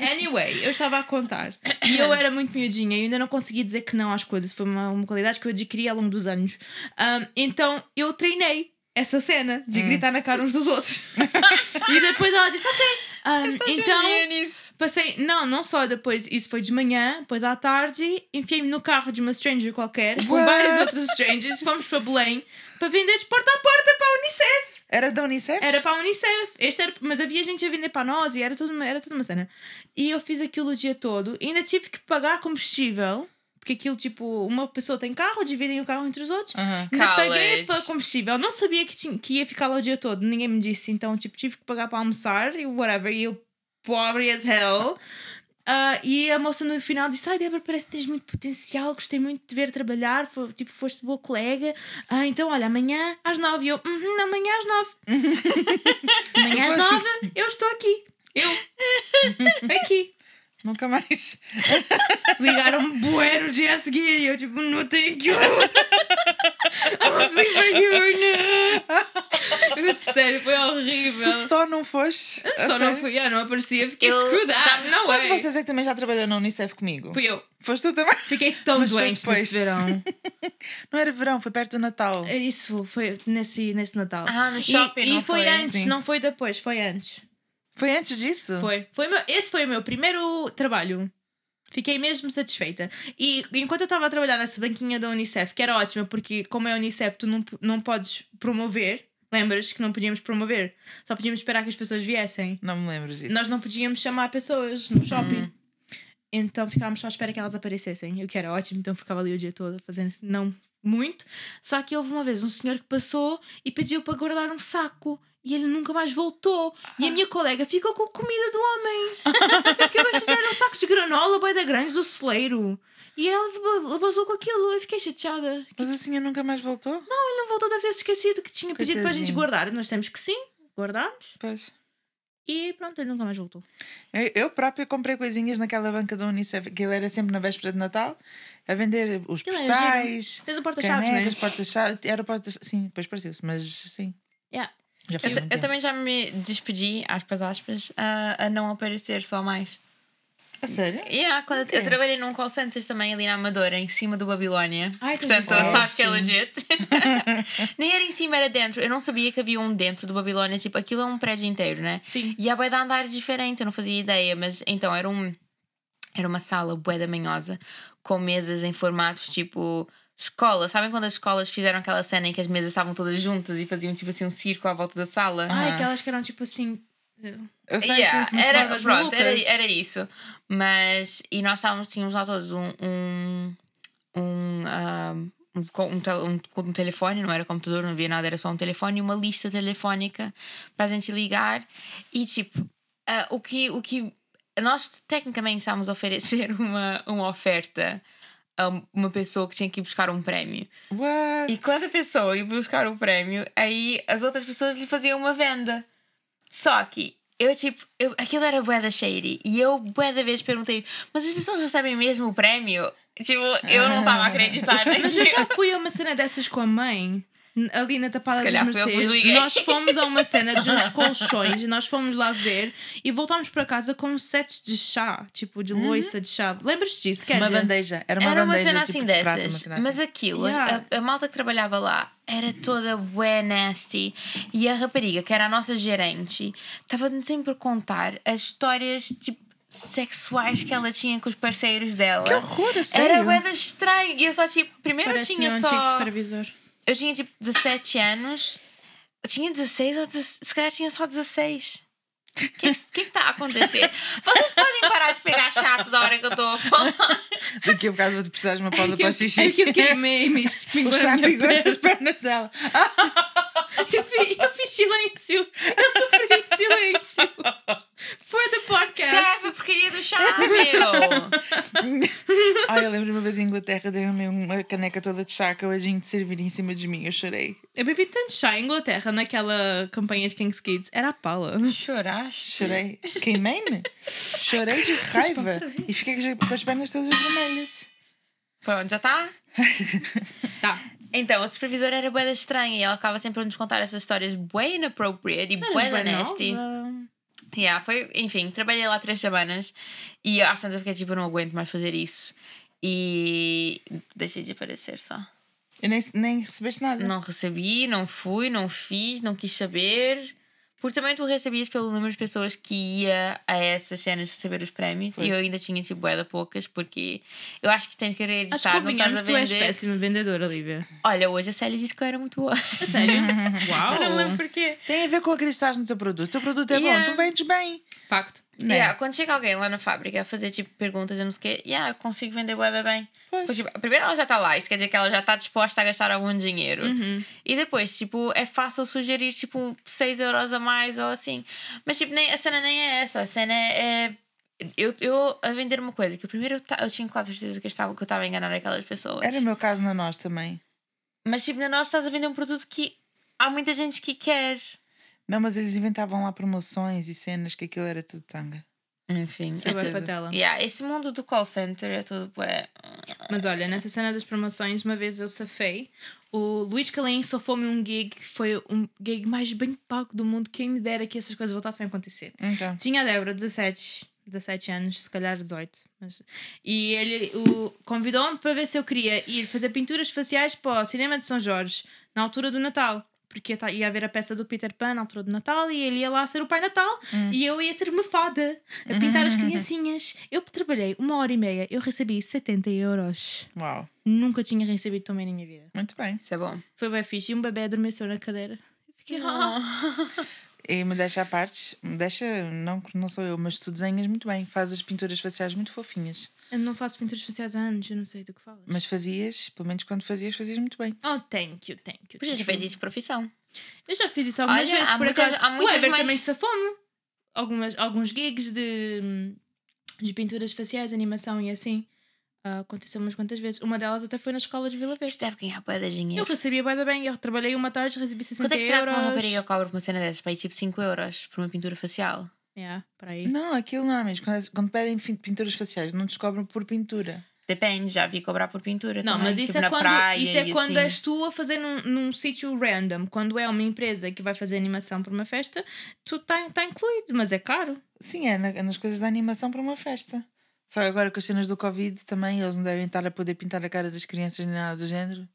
Anyway, eu estava a contar. E eu era muito miudinha e ainda não consegui dizer que não às coisas. Foi uma, uma qualidade que eu adquiri ao longo dos anos. Ahm, então eu treinei essa cena de gritar na cara uns dos outros. e depois ela disse: Ok. ahm, então. nisso. Passei, não, não só depois, isso foi de manhã, depois à tarde, enfiei-me no carro de uma stranger qualquer, com What? vários outros strangers, fomos para Belém para vender de porta a porta para a Unicef. Era da Unicef? Era para a Unicef, este era, mas havia gente a vender para nós e era tudo, uma- era tudo uma cena. E eu fiz aquilo o dia todo, ainda tive que pagar combustível, porque aquilo, tipo, uma pessoa tem carro, dividem o carro entre os outros. Aham. Ainda paguei Calas. para combustível. Não sabia que, tinha, que ia ficar lá o dia todo. Ninguém me disse. Então, tipo, tive que pagar para almoçar e whatever. E eu, pobre as hell. Ah, e a moça no final disse: Ai, Débora, parece que tens muito potencial. Gostei muito de ver trabalhar. Fo- tipo, foste boa colega. Ah, então, olha, amanhã às nove. E eu, uhum, amanhã às nove. amanhã às nove, eu estou aqui. Eu. aqui. Nunca mais. Ligaram-me bué no dia a seguir e eu tipo, não tenho que I'm assim for you now. Sério, foi horrível. Tu só não foste? A Só não fui, ah, não aparecia, fiquei Eu up. me Não Quantos de way. vocês é que também já trabalhou na Unicef comigo? Fui eu. Foste tu também? Fiquei tão Mas doente depois. nesse verão. Não era verão, foi perto do Natal. É Isso foi nesse, nesse Natal. Ah, no E- shopping, e, não foi, foi? antes, Sim. não foi depois, foi antes. Foi antes disso? Foi. foi meu, esse foi o meu primeiro trabalho. Fiquei mesmo satisfeita. E enquanto eu estava a trabalhar nessa banquinha da Unicef, que era ótima, porque como é Unicef, tu não, não podes promover. Lembras que não podíamos promover? Só podíamos esperar que as pessoas viessem. Não me lembro disso. Nós não podíamos chamar pessoas no shopping. Então ficávamos só à espera que elas aparecessem. O que era ótimo, então ficava ali o dia todo fazendo não muito. Só que houve uma vez um senhor que passou e pediu para guardar um saco. E ele nunca mais voltou. E a minha colega ficou com a comida do homem. Eu fiquei, mas fizeram sacos de granola, boi da grandes do celeiro. E ela basou com aquilo. Eu fiquei chateada. Mas o senhor nunca mais voltou? Ele não voltou, deve ter esquecido que tinha pedido para a gente guardar. Nós temos que sim, guardámos. Pois. E pronto, ele nunca mais voltou. Eu, eu própria comprei coisinhas naquela banca da Unicef, que ele era sempre na véspera de Natal, a vender os era postais, Tens um porta-chaves, né? canecas, porta-chaves. Era porta Sim, depois pareceu-se, mas sim. Yeah. Já foi Eu, eu tempo. também já me despedi, aspas, aspas, a, a não aparecer só mais. A sério? Yeah, quando eu- trabalhei num call center também ali na Amadora, em cima do Babilónia. Ai, Portanto, sabes que é legit. Nem era em cima, era dentro. Eu não sabia que havia um dentro do Babilónia. Tipo, aquilo é um prédio inteiro, né? Sim. E há bué de andares diferentes, eu não fazia ideia. Mas então era um... Era uma sala bué da manhosa, com mesas em formatos tipo... Escola, sabem quando as escolas fizeram aquela cena em que as mesas estavam todas juntas e faziam tipo assim um círculo à volta da sala? Ai, Aham. aquelas que eram tipo assim. Eu sei, Yeah, sim. era, pronto, era, malucas. era isso. Mas, e nós estávamos, tínhamos lá todos um, um, um, ah, um, um, um, um telefone, não era computador, não havia nada, era só um telefone e uma lista telefónica para a gente ligar. E tipo, ah, o, que, o que nós tecnicamente estávamos a oferecer uma, uma oferta uma pessoa que tinha que ir buscar um prémio. What? E quando a pessoa ia buscar o prémio, aí as outras pessoas lhe faziam uma venda. Só que eu, tipo, eu, aquilo era bué da shady. E eu, bué da vez, perguntei: Mas as pessoas recebem mesmo o prémio? Tipo, eu não estava a acreditar Mas eu já fui a uma cena dessas com a mãe. Ali na Tapada vos Mercedes, nós fomos a uma cena de uns colchões e nós fomos lá ver e voltámos para casa com sets de chá, tipo de loiça de chá. Lembras-te disso? Quer Uma dizer, bandeja. Era uma Era uma bandeja cena tipo assim de uma dessas. cena assim. Mas aquilo, a- Yeah. a, a malta que trabalhava lá era toda bué nasty. E a rapariga, que era a nossa gerente, estava-nos sempre a contar as histórias, tipo, sexuais que ela tinha com os parceiros dela. Que horror, a sério? Era bué da estranho. E eu só, tipo, primeiro eu tinha um antigo só... supervisor. Eu tinha tipo 17 anos. Eu tinha 16 ou 16, se calhar tinha só 16. O que, que, que que tá a acontecer? Vocês podem parar de pegar chato da hora que eu estou a falar. Daqui a bocado vou-te precisar de uma pausa para o xixi. É que eu queimei e me O espingou na chá minha pingou perna. nas pernas dela. Eu fiz, eu fiz silêncio. Eu sofri em silêncio. For the podcast. Serve a porcaria do chá, meu! Ai, eu lembro uma vez em Inglaterra, dei-me uma caneca toda de chá, acabadinho de servir em cima de mim. Eu chorei. Eu bebi tanto chá em Inglaterra naquela campanha de King's Kids. Era a pala. Choraste? Chorei. Queimei-me. Chorei de raiva. E fiquei com as pernas todas vermelhas. Pronto, já está? Tá. Então, a supervisora era bué da estranha e ela acaba sempre a nos contar essas histórias bué inappropriate e bué da nasty. Yeah, foi, enfim, trabalhei lá três semanas e às tantas eu fiquei tipo, eu não aguento mais fazer isso. E deixei de aparecer só. E nem, nem recebeste nada. Não recebi, não fui, não fiz, não quis saber. Porque também tu recebias pelo número de pessoas que ia a essas cenas receber os prémios Pois. e eu ainda tinha tipo de poucas porque eu acho que tens que Acho acreditar, que não estás a convenhamos, tu és vender. péssima vendedora, Olivia. Olha, hoje a Célia disse que eu era muito boa. A sério? Uau. Eu não lembro porquê. Tem a ver com acreditar no teu produto. O teu produto é Yeah. bom, tu vendes bem. Facto. Né? Yeah, quando chega alguém lá na fábrica a fazer tipo perguntas e não sei o quê, yeah, eu consigo vender boeda bem. Pois. Porque, tipo, primeiro ela já está lá, isso quer dizer que ela já está disposta a gastar algum dinheiro. Uhum. E depois, tipo, é fácil sugerir tipo 6 euros a mais ou assim. Mas tipo, nem, a cena nem é essa. A cena é. é- eu, eu a vender uma coisa que primeiro eu, ta- eu tinha quase certeza que eu estava, que eu estava a enganar aquelas pessoas. Era o meu caso na nós também. Mas tipo, na nós estás a vender um produto que há muita gente que quer. Não, mas eles inventavam lá promoções e cenas que aquilo era tudo tanga. Enfim, Isso é bué tudo. patela. yeah, esse mundo do call center é tudo. Ué, Mas olha, nessa cena das promoções, uma vez eu safei. O Luís Calim sofou-me um gig que foi um gig mais bem pago do mundo. Quem me dera que essas coisas voltassem a acontecer. Então. Tinha a Débora, 17, 17 anos, se calhar 18. Mas... E ele o, convidou-me para ver se eu queria ir fazer pinturas faciais para o cinema de São Jorge, na altura do Natal. Porque ia ta- ia haver a peça do Peter Pan na altura do Natal e ele ia lá ser o Pai Natal e eu ia ser uma fada a pintar as criancinhas. Eu trabalhei uma hora e meia, eu recebi 70 euros. Uau. Nunca tinha recebido tão bem na minha vida. Muito bem. isso é bom. Foi bem fixe. E um bebê adormeceu na cadeira. Eu fiquei. "Ah." E me deixa à parte, me deixa, não, não sou eu, mas tu desenhas muito bem, fazes as pinturas faciais muito fofinhas. Eu não faço pinturas faciais há anos, eu não sei do que falas. Mas fazias, pelo menos quando fazias, fazias muito bem. Oh, thank you, thank you. Pois já fez isso de profissão. Eu já fiz isso algumas Olha, vezes, há por muitas- acaso. há muitas Ever mais- também safou-me. Algumas, alguns gigs de, de pinturas faciais, animação e assim. Ah, aconteceu umas quantas vezes. Uma delas até foi na escola de Vila Verde. Isso deve ganhar bué de Eu dinheiro. recebia bem, bem. Eu trabalhei uma tarde, recebi 60 Quanto é que será que euros. uma rapariga cobra por uma cena dessas? Para aí tipo 5 euros por uma pintura facial? Yeah, para aí. Não, aquilo normalmente, quando, quando pedem pinturas faciais, não descobrem por pintura. Depende, já vi cobrar por pintura Não, também, mas isso tipo é na quando, praia isso é e quando assim. és tu a fazer num, num sítio random. Quando é uma empresa que vai fazer animação para uma festa, tu está tá incluído, mas é caro. Sim, é na- nas coisas da animação para uma festa. Só que agora com as cenas do Covid também, eles não devem estar a poder pintar a cara das crianças nem nada do género.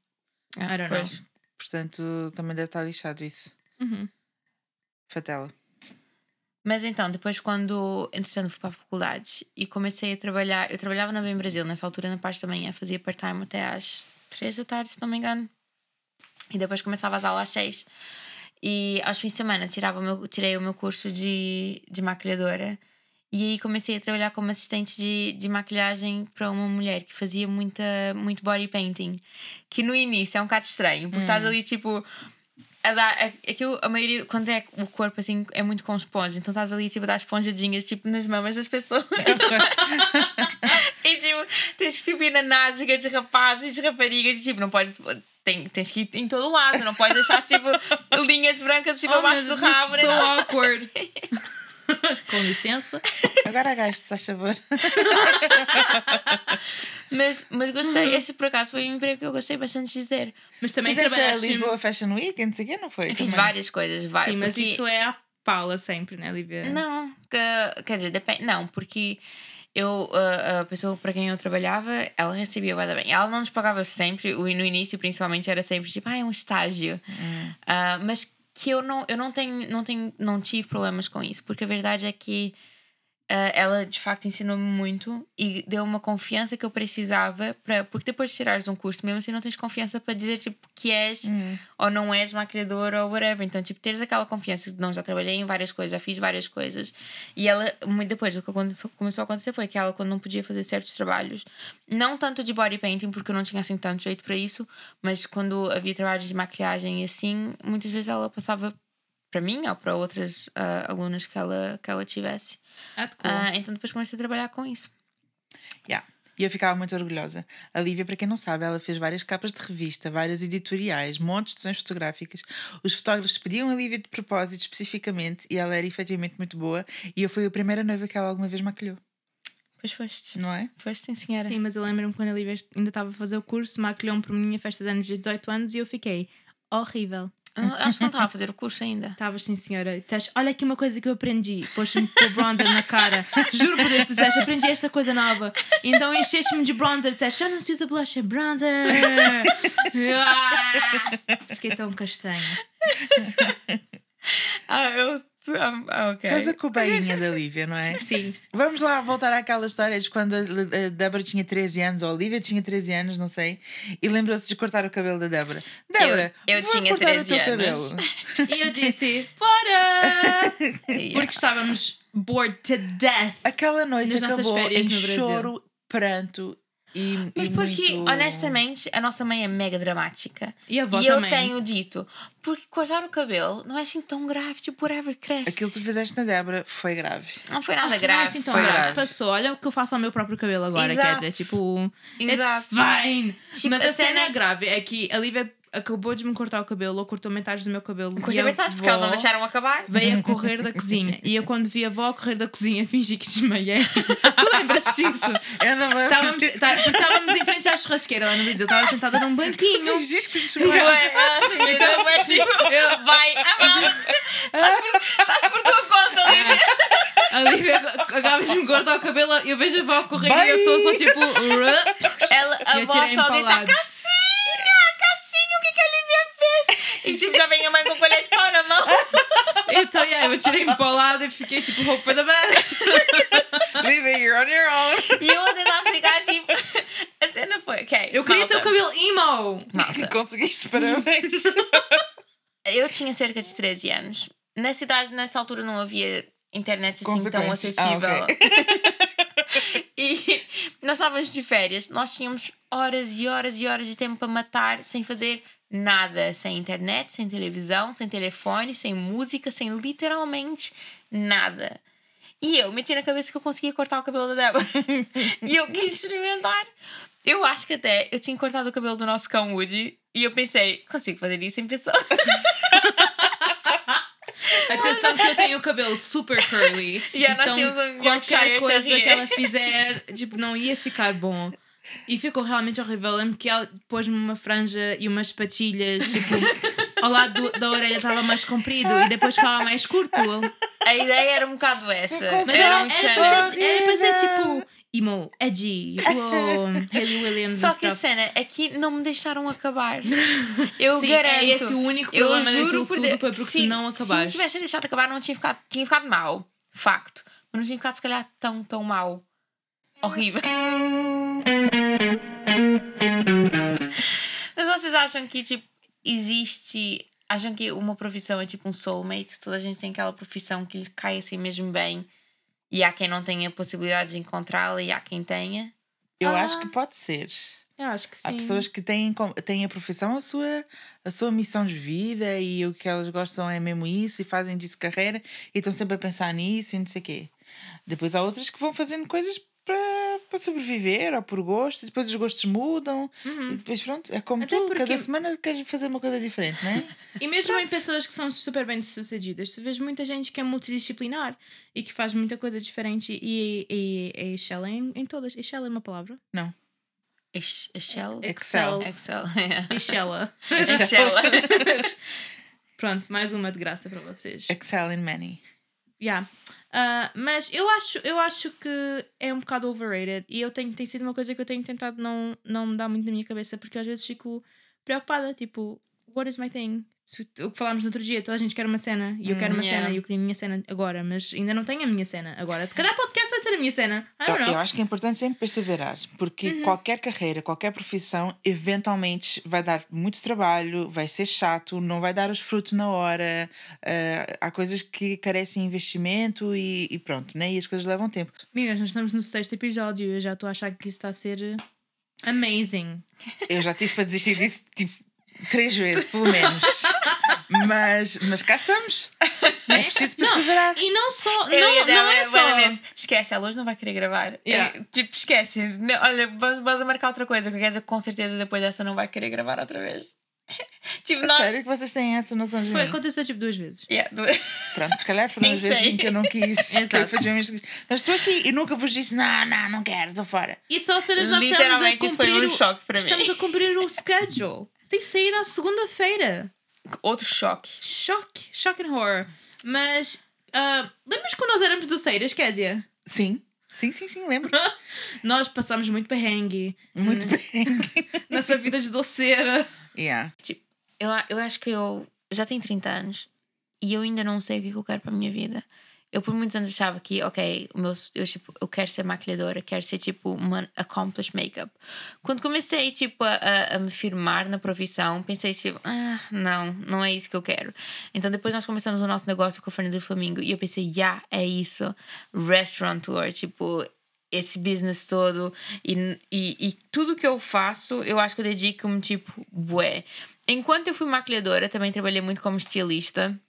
Ah, I don't pois. know. Portanto, também deve estar lixado isso. Uhum. Fatela. Mas então, depois quando, entretanto, fui para a faculdade e comecei a trabalhar, eu trabalhava na Bem Brasil, nessa altura na parte da manhã, fazia part-time até às 3 da tarde, se não me engano. E depois começava as aulas às 6. E aos fins de semana tirava o meu, tirei o meu curso de, de maquilhadora. E aí comecei a trabalhar como assistente de, de maquilhagem para uma mulher que fazia muita, muito body painting. Que no início é um bocado estranho, porque estás ali tipo. A dar, a- aquilo, a maioria, quando é o corpo assim, é muito com esponja, então estás ali tipo a dar esponjadinhas tipo nas mamas das pessoas. e tipo, tens que tipo, ir na nádega dos rapazes e das raparigas, e, tipo, não podes. Tem, tens que ir em todo lado, não podes deixar tipo linhas brancas tipo Oh, abaixo do rabo. nem so awkward. Com licença. Agora agaste, se faz favor. Mas, mas gostei, esse por acaso foi um emprego que eu gostei bastante de ter. Mas também Fizeste a trabalhaste... Lisboa Fashion Week, não sei o quê, não foi? Fiz Também. várias coisas, várias. Sim, mas porque- isso é a pala sempre, né, Lívia? Não, que- quer dizer, depende. Não, porque eu, a, a pessoa para quem eu trabalhava, ela recebia bué da bem. Ela não nos pagava sempre, no início principalmente era sempre tipo, ah, é um estágio. Ah, mas que eu não, eu não tenho, não tenho, não tive problemas com isso, porque a verdade é que ela de facto ensinou-me muito e deu uma confiança que eu precisava para porque depois de tirares um curso mesmo assim não tens confiança para dizer tipo que és ou não és maquilhador ou whatever. Então tipo teres aquela confiança de não já trabalhei em várias coisas já fiz várias coisas. E ela muito depois o que aconteceu- começou a acontecer foi que ela quando não podia fazer certos trabalhos não tanto de body painting porque eu não tinha assim tanto jeito para isso mas quando havia trabalhos de maquilhagem e assim muitas vezes ela passava para mim ou para outras ah, alunas que ela que ela tivesse Ah, de cool. ah, então depois comecei a trabalhar com isso. Yeah. E eu ficava muito orgulhosa. A Lívia, para quem não sabe, ela fez várias capas de revista, várias editoriais, montes de sessões fotográficas. Os fotógrafos pediam a Lívia de propósito especificamente e ela era efetivamente muito boa. E eu fui a primeira noiva que ela alguma vez maquilhou, Pois foste. não é? Foste, sim, senhora. Sim, mas eu lembro-me quando a Lívia ainda estava a fazer o curso, maquilhou-me para a minha festa de anos de 18 anos e eu fiquei horrível. Acho que não estava a fazer o curso ainda. Estavas sim, senhora. E disseste, olha aqui uma coisa que eu aprendi. Foste-me pôr bronzer na cara. Juro por Deus, tu disseste, aprendi esta coisa nova. Então encheste-me de bronzer. Disseste, já não se usa blush, é bronzer. Fiquei tão castanha. Ah, eu. Ah, ok. Estás a cobainha da Lívia, não é? Sim. Vamos lá voltar àquela história de quando a Débora tinha 13 anos, ou a Olivia tinha 13 anos, não sei, e lembrou-se de cortar o cabelo da Débora. Débora, eu vou tinha cortar 13 o teu anos. cabelo. E eu disse, bora! Porque estávamos bored to death. Aquela noite acabou em choro, pranto e, Mas e porque, muito... honestamente, a nossa mãe é mega dramática. E a avó e também. eu tenho dito, porque cortar o cabelo não é assim tão grave, tipo, whatever, cresce. Aquilo que tu fizeste na Débora foi grave. Não foi nada Não é grave. assim tão Foi grave. grave. Passou. Olha o que eu faço ao meu próprio cabelo agora. Exato. Quer dizer, tipo, Exato. it's fine. Tipo, Mas a cena cena- grave é que a Lívia acabou de me cortar o cabelo ou cortou metade do meu cabelo. E a verdade, porque não deixaram acabar. Veio a correr da cozinha. E eu, quando vi a avó correr da cozinha, fingi que desmaiei. tu lembras disso? Eu não lembro. Estávamos, tá- estávamos em frente à churrasqueira lá no Brasil. Estava sentada num banquinho. Fingiste que desmaiou. Ué, ela assim, então, é tipo, vai. Estás por, tua conta, Lívia. A Lívia acabas de me cortar o cabelo. Eu vejo a avó correr e eu estou só tipo. Ela, a E avó só para o grita, lado. Cassinha, Cassinha, o que, que a Lívia fez? E tipo, já vem a mãe com colher de pau na mão. Então, yeah, eu tirei-me para o lado e fiquei tipo, hope for the best. Lívia, you're on your own. E eu a tentar ficar tipo. A cena foi, ok. Eu queria ter o malta, cabelo emo. Malta, Conseguiste, parabéns. eu tinha cerca de 13 anos. Na cidade, nessa altura, não havia internet assim tão Consequências. Ah, acessível. ok. e nós estávamos de férias, nós tínhamos horas e horas e horas de tempo para matar sem fazer nada. Sem internet, sem televisão, sem telefone, sem música, sem literalmente nada. E eu meti na cabeça que eu conseguia cortar o cabelo da Débora. e eu quis experimentar. Eu acho que até eu tinha cortado o cabelo do nosso cão Woody e eu pensei, consigo fazer isso em pessoa. Atenção que eu tenho o cabelo super curly. Nós então tínhamos um qualquer coisa que ela fizer, tipo, não ia ficar bom. E ficou realmente horrível. Eu lembro que ela pôs-me uma franja e umas patilhas, tipo, ao lado do- da orelha estava mais comprido e depois ficava mais curto. A ideia era um bocado essa. Mas era era, um era, para ser, era para ser tipo emo, edgy, uou, Hayley Williams Só que a cena é que não me deixaram acabar. Eu Sim, garanto. é esse o único eu problema juro daquilo por tudo Deus- foi porque tu não Se me acabaste. tivessem deixado acabar, não tinha ficado, tinha ficado mal. Facto. Mas não tinha ficado, se calhar, tão, tão mal. Horrível. Mas vocês acham que, tipo, existe. Acham que uma profissão é tipo um soulmate? Toda a gente tem aquela profissão que lhe cai assim mesmo bem e há quem não tenha possibilidade de encontrá-la e há quem tenha. Eu Ah. acho que pode ser. Eu acho que sim. Há pessoas que têm, têm a profissão a sua, a sua missão de vida e o que elas gostam é mesmo isso e fazem disso carreira e estão sempre a pensar nisso e não sei o quê. Depois há outras que vão fazendo coisas para, para sobreviver ou por gosto, e depois os gostos mudam e depois pronto, é como Uhum. Até tu, porque- cada semana queres fazer uma coisa diferente, não é? E mesmo em pessoas que são super bem sucedidas, tu vês muita gente que é multidisciplinar e que faz muita coisa diferente e, e, e excela em, em todas. Excela é uma palavra? Não. Ex- Excel? Excel. Excel. Excela. Excel. Pronto, mais uma de graça para vocês. Excel in many. Yeah. Ah, mas eu acho, eu acho que é um bocado overrated e eu tenho, tem sido uma coisa que eu tenho tentado não, não me dar muito na minha cabeça porque às vezes fico preocupada, tipo, what is my thing? O que falámos no outro dia, toda a gente quer uma cena e eu quero uma yeah. cena e eu queria a minha cena agora, mas ainda não tenho a minha cena agora. Se calhar podcast vai ser a minha cena. I Eu, acho que é importante sempre perseverar, porque Uhum. qualquer carreira, qualquer profissão, eventualmente vai dar muito trabalho, vai ser chato, não vai dar os frutos na hora. eh, há coisas que carecem de investimento e, e pronto, né? E as coisas levam tempo. Amigas, nós estamos no sexto episódio e eu já estou a achar que isso está a ser amazing. Eu já tive para desistir disso tipo três vezes, pelo menos. mas, mas cá estamos. É preciso perseverar. E não só, Eu não, não é uma- uma só. Esquece, ela hoje não vai querer gravar. Yeah. Eu- tipo, esquece. Não, olha, vamos, vamos a marcar outra coisa. Que quer dizer que com certeza depois dessa não vai querer gravar outra vez. tipo, A nós. sério que vocês têm essa noção de Foi, mim? aconteceu tipo duas vezes. Yeah, do- Pronto, se calhar foram as vezes em que eu não quis. Exato. mesmo- Mas estou aqui e nunca vos disse: não, não, não quero, estou fora. E só se nós estamos a Literalmente, isso foi cumprir um o- choque para Estamos mim. a cumprir o schedule. Tem que sair à segunda-feira. Outro choque. Choque. Choque and horror. Mas, ah, lembras quando nós éramos doceiras, Késia? Sim, sim, sim, sim, lembro. Nós passámos muito perrengue Muito bem. nessa vida de doceira. Yeah. Eu, a- eu acho que eu já tenho 30 anos e eu ainda não sei o que, é que eu quero para a minha vida. Eu por muitos anos achava que, ok, o meu, eu, tipo, eu quero ser maquilhadora, quero ser tipo uma accomplished makeup. Quando comecei tipo, a, a, me firmar na profissão, pensei tipo, ah, não, não é isso que eu quero. Então depois nós começamos o nosso negócio com a Fernanda do Flamingo e eu pensei, já, é isso. Restaurateur, tipo, esse business todo e, e, e tudo que eu faço, eu acho que eu dedico-me tipo, bué. Enquanto eu fui maquilhadora, também trabalhei muito como estilista.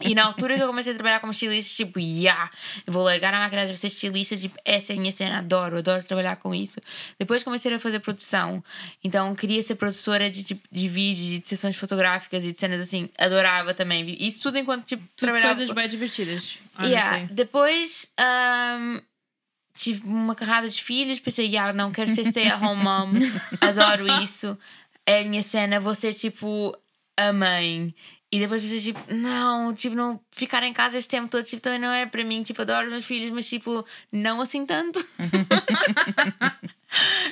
E na altura que eu comecei a trabalhar como estilista, tipo, yeah, vou largar a maquilhagem para ser estilista, tipo, essa é a minha cena, adoro, adoro trabalhar com isso. Depois comecei a fazer produção, então queria ser produtora de, tipo, de vídeos, e de sessões fotográficas e de cenas assim, adorava também. Isso tudo enquanto, tipo, Tudo trabalhava. coisas bem divertidas. Yeah. honestly. Depois ahm, tive uma carrada de filhos, pensei, yeah, não quero ser stay at home mom, adoro isso, é a minha cena, vou ser tipo a mãe. E depois pensei, tipo, não, tipo, não ficar em casa esse tempo todo, tipo, também não é para mim, tipo, adoro meus filhos, mas tipo, não assim tanto.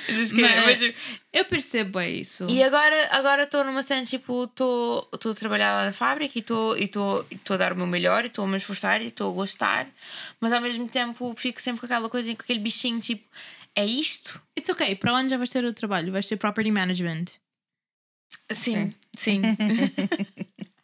Kidding, Mas- mas, tipo, Eu percebo é isso. e agora agora estou numa cena, tipo, estou a trabalhar lá na fábrica e estou a dar o meu melhor e estou a me esforçar e estou a gostar, mas ao mesmo tempo fico sempre com aquela coisa, com aquele bichinho, tipo, é isto? It's okay. Para onde já vais ter o trabalho? Vais ter property management. Sim, sim.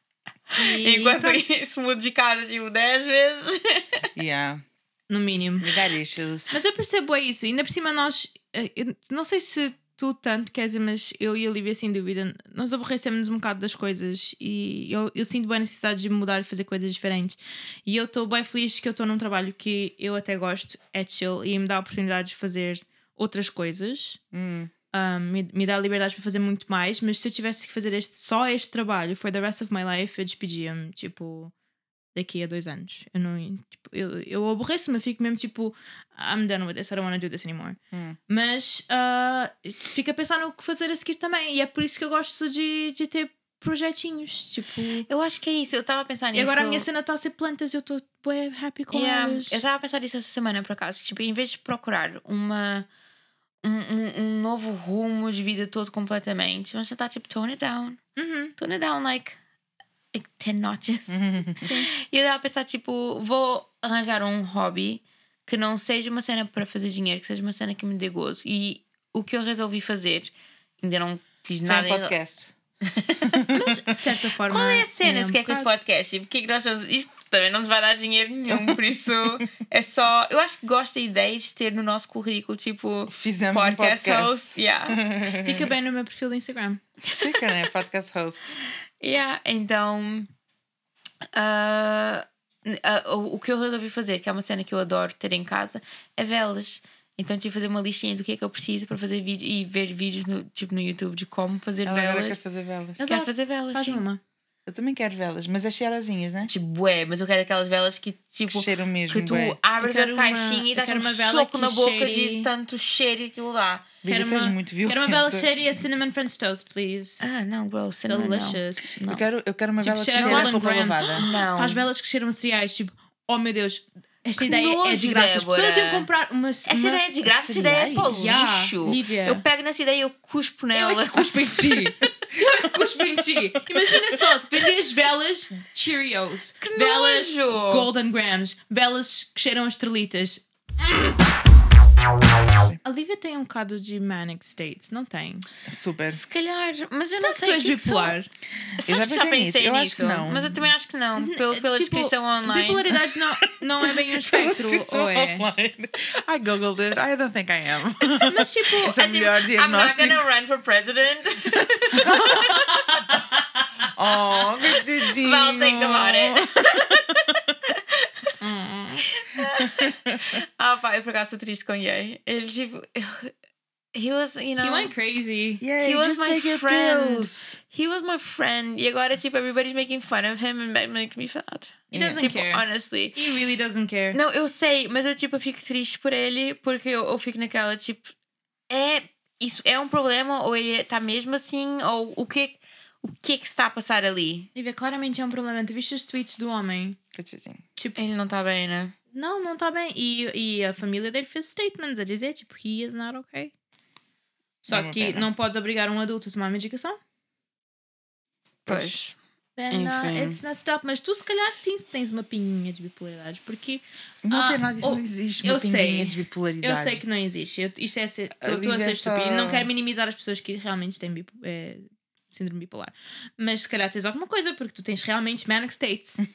E Enquanto pronto, isso mudo de casa, tipo, 10 vezes. Yeah. no mínimo. Issues. Mas eu percebo é isso. Ainda por cima nós... eh, eu não sei se tu tanto, Kézia, mas eu e a Lívia, sem dúvida, nós aborrecemos um bocado das coisas e eu, eu sinto bem a necessidade de mudar e fazer coisas diferentes. E eu estou bem feliz que eu estou num trabalho que eu até gosto, é chill, e me dá a oportunidade de fazer outras coisas. Hum. Um, me, me dá liberdade para fazer muito mais, mas se eu tivesse que fazer este, só este trabalho for the rest of my life, eu despedia-me, tipo, daqui a dois anos. Eu não, tipo, eu, eu aborreço-me, fico mesmo tipo, I'm done with this, I don't want to do this anymore. Hum. Mas uh, fico a pensar no que fazer a seguir também, e é por isso que eu gosto de, de ter projetinhos, tipo. Eu acho que é isso, eu estava a pensar E nisso. agora a minha cena está a ser plantas, eu estou happy com Yeah, elas. Eu estava a pensar nisso essa semana, por acaso. Tipo, em vez de procurar uma, um, um, um novo rumo de vida todo completamente, vamos tentar, tipo, tone it down. Uhum. Tone it down, like, like 10 notches. Sim. E eu estava a pensar, tipo, vou arranjar um hobby que não seja uma cena para fazer dinheiro, que seja uma cena que me dê gozo. E o que eu resolvi fazer, ainda não fiz Foi nada. um podcast. Mas, de certa forma. Qual é a cena um se quer com esse podcast? E porque é que nós estamos. Isto também não nos vai dar dinheiro nenhum, por isso é só. Eu acho que gosto da ideia de ter no nosso currículo, tipo, Fizemos um podcast, podcast. host. Yeah. Fica bem no meu perfil do Instagram. Fica, né? Podcast host. yeah. Então. ah, o, o que eu resolvi fazer, que é uma cena que eu adoro ter em casa, é velas. Então tive que fazer uma listinha do que é que eu preciso para fazer vídeo e ver vídeos no, tipo, no YouTube de como fazer Ela agora quer velas. fazer velas. Eu Quero fazer velas. Faz sim. uma. Eu também quero velas, mas as cheirosinhas, né? Tipo, bué, mas eu quero aquelas velas que, tipo, Cheiram mesmo, que tu bué. abres a quero uma- caixinha e dás um uma vela soco que na boca cheire- de tanto cheiro que aquilo dá. Liga, Quero uma- muito Quero uma vela violenta. cheia a cinnamon French toast, please. Ah, não, bro, cinnamon Delicious. não. Eu quero, eu quero uma Tipo, vela que cheira a cheira roupa lavada. Não. Para as velas que cheiram a cereais, tipo, oh meu Deus, esta Que ideia é de graça. As pessoas Débora. iam comprar uma. Essa uma... ideia é de graça, essa ideia é para o Yeah, lixo. Lívia. Eu pego nessa ideia e eu cuspo Eu nela. é que cuspo em ti. Eu é que cuspo em ti. Imagina só, tu vendias velas Cheerios, Que velas nojo. Golden Grams, velas que cheiram a estrelitas. A Lívia tem um bocado de manic states, não tem? Super. Se calhar, mas eu Será não que sei. tu o és que que são. bipolar? Sabes Eu já que pensei nisso, eu acho que não. Mas eu também acho que não. Pelo, pela Tipo, descrição online. Bipolaridade não, não é bem um espectro, ou é? Online. I googled it. I don't think I am. Mas tipo, Esse é Assim, melhor I'm not gonna run for president. Oh, coitadinho. well, think about it. Ah, pá, eu por acaso estou triste com Yay. Ele, tipo. He was, you know. he went crazy. Yeah, He was just my friend. pills. He was my friend. E agora, tipo, everybody's making fun of him and that makes me sad. He doesn't tipo, care. honestly. He really doesn't care. Não, eu sei, mas eu, tipo, eu fico triste por ele porque eu, eu fico naquela, tipo, é. Isso é um problema ou ele está mesmo assim? Ou o que, o que é que se está a passar ali? Lívia, claramente é um problema. Tu viste os tweets do homem? Tipo, Ele não está bem, né? não, não está bem. E, e a família dele fez statements a dizer, tipo, he is not okay. Só É uma que não podes obrigar um adulto a tomar medicação. Pois. Then uh, Enfim. it's messed up. Mas tu, se calhar, sim tens uma pinguinha de bipolaridade. Porque Não Ah, tem nada disso, oh, não existe eu uma pinguinha sei. de bipolaridade. eu sei que não existe. Eu, isto é ser, estou a ser só- estúpido. Não quero minimizar as pessoas que realmente têm eh, síndrome bipolar. Mas se calhar tens alguma coisa, porque tu tens realmente manic states.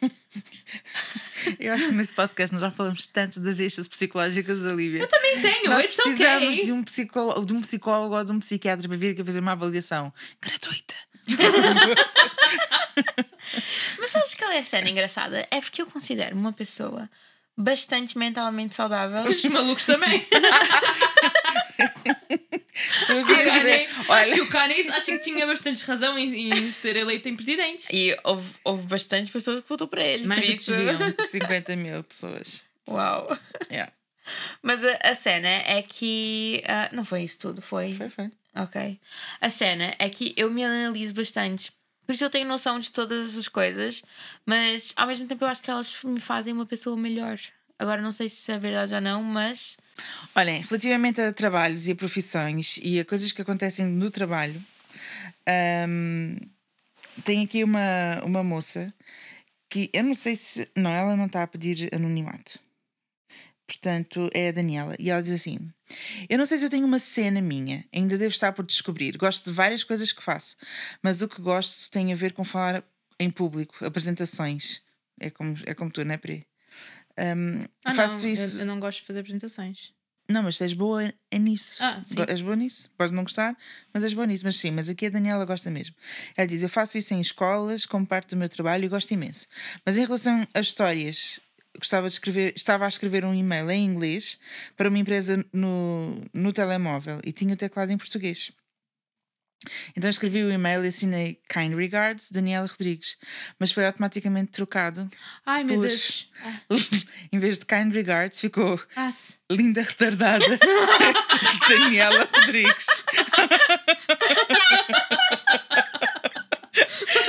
Eu acho que nesse podcast nós já falamos tanto das extras psicológicas da Lívia. Eu Também tenho, Nós precisamos okay. de um, psicólogo, de um psicólogo ou de um psiquiatra para vir aqui fazer uma avaliação gratuita. Mas sabes que ela é cena engraçada? É porque eu considero uma pessoa bastante mentalmente saudável. Os malucos também. Acho que Kanye, ver- acho Olha, que o Kanye acho que tinha bastante razão em, em ser eleito em presidente. E houve, houve bastante pessoas que votou para ele. Mais por isso. deviam. 50 mil pessoas. Uau. Yeah. Mas a, a cena é que. ah, não foi isso tudo, foi? Foi, foi. Ok. A cena é que eu me analiso bastante. Por isso eu tenho noção de todas essas coisas, mas ao mesmo tempo eu acho que elas me fazem uma pessoa melhor. Agora não sei se é verdade ou não, mas. Olhem, relativamente a trabalhos e a profissões e a coisas que acontecem no trabalho, hum, tem aqui uma, uma moça que eu não sei se. Não, ela não está a pedir anonimato. Portanto, é a Daniela. E ela diz assim: Eu não sei se eu tenho uma cena minha, ainda devo estar por descobrir. Gosto de várias coisas que faço, mas o que gosto tem a ver com falar em público, apresentações. É como, é como tu, não é, Pri? Hum, Ah, faço não, isso. Eu, eu não gosto de fazer apresentações. Não, mas és boa é nisso. Ah, sim. És boa nisso. Podes não gostar, mas és boa nisso. Mas sim, mas aqui a Daniela gosta mesmo. Ela diz: Eu faço isso em escolas, como parte do meu trabalho e gosto imenso. Mas em relação às histórias, gostava de escrever, estava a escrever um e-mail em inglês para uma empresa no, no telemóvel e tinha o teclado em português. Então escrevi o e-mail e assinei Kind Regards, Daniela Rodrigues, mas foi automaticamente trocado. Ai, meu Por- Deus. Ah, em vez de Kind Regards, ficou se- linda retardada Daniela Rodrigues.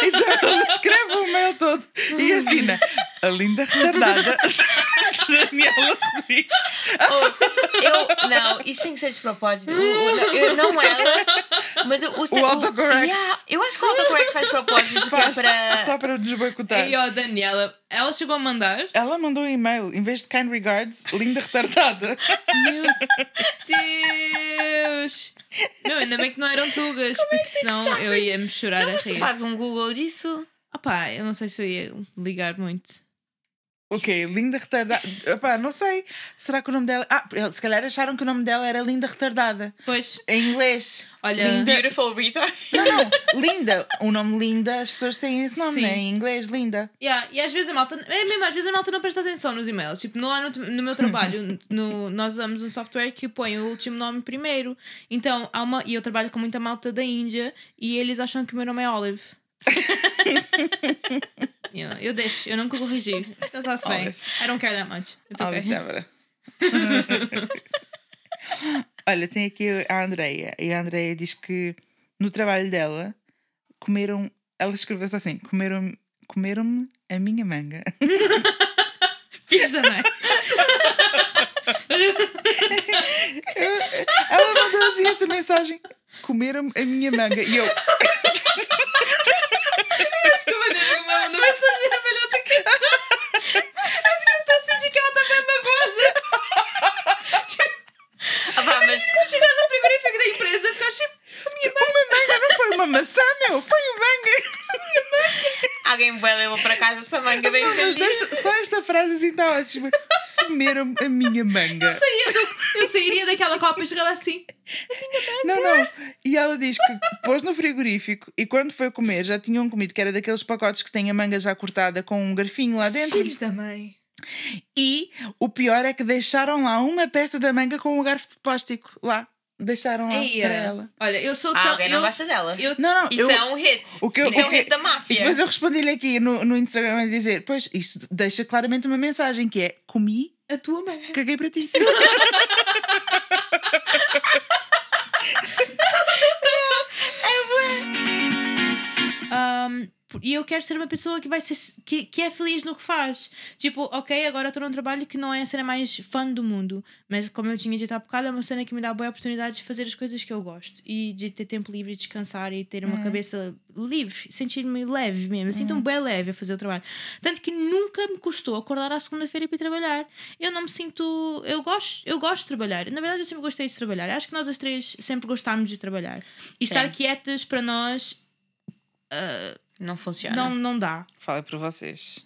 então ela escreve o mail todo e assina A linda retardada. Daniela Rodrigues. Oh, eu, não, isso tem que ser de propósito. O- o- não, eu- não ela, mas o, o, autocorrect. Yeah, eu acho que o autocorrect faz propósito é Faz para. só para nos boicotar. E ó, Daniela, ela chegou a mandar. Ela mandou um e-mail, em vez de kind regards, linda retardada. Meu Deus! Meu, ainda bem que não eram tugas, porque senão eu ia me chorar Não, a mas tu rir. faz um Google disso. Opá, eu não sei se eu ia ligar muito. Ok, linda retardada. Epá, não sei. Será que o nome dela. Ah, se calhar acharam que o nome dela era linda retardada. Pois, Em inglês. olha, Linda- Beautiful retard. Não, não. Linda. O nome Linda, as pessoas têm esse nome, Sim. né? Em inglês, Linda. Yeah, e às vezes a malta, é mesmo, às vezes a malta não presta atenção nos e-mails. Tipo, no, lá no, no meu trabalho, no, nós usamos um software que põe o último nome primeiro. Então, há uma, e eu trabalho com muita malta da Índia e eles acham que o meu nome é Olive. Yeah, eu deixo, eu nunca corrigi. Então está-se bem. I don't care that much. It's okay. Débora. Olha, tem aqui a Andreia. E a Andreia diz que no trabalho dela comeram. Ela escreveu-se assim: comeram, comeram-me a minha manga. Fiz também. Ela mandou assim essa mensagem: comeram-me a minha manga. E eu, Acho que a maneira como ela mandou mensagem é a melhor da questão. É porque eu estou a sentir que ela está bem magoada. Ah, pá, mas Tu chegaste ao frigorífico da empresa, ficaste tipo. uma manga não foi uma maçã, meu, foi um manga. alguém vai levou para casa essa manga bem Não, mas feliz. só esta frase assim está ótima. Comeram a minha manga. Saía do- eu sairia daquela copa e chegava assim. Não, não. E ela diz que pôs no frigorífico e quando foi comer já tinham comido, que era daqueles pacotes que têm a manga já cortada com um garfinho lá dentro. da mãe. E o pior é que deixaram lá uma peça da manga com um garfo de plástico lá. Deixaram lá para ela. Olha, eu sou Ah, tão. alguém eu, não gosta dela. eu, Não, não. Isso eu, é um hit. o que eu- Isso é o um que- hit da E máfia. depois eu respondi-lhe aqui no, no Instagram a dizer: Pois, isto deixa claramente uma mensagem que é: Comi, a tua mãe. caguei para ti. e eu quero ser uma pessoa que vai ser que, que é feliz no que faz. Tipo, ok, agora estou num trabalho que não é a cena mais fã do mundo, mas como eu tinha dito há bocado, é uma cena que me dá boa oportunidade de fazer as coisas que eu gosto e de ter tempo livre, descansar e ter uma cabeça livre, sentir-me leve mesmo. Eu sinto-me bem leve a fazer o trabalho. Tanto que nunca me custou acordar à segunda-feira para ir trabalhar. Eu não me sinto. Eu gosto, eu gosto de trabalhar. Na verdade, eu sempre gostei de trabalhar. Acho que nós as três sempre gostámos de trabalhar. E estar Sim. quietas para nós Não funciona. não, não dá. Fala por vocês.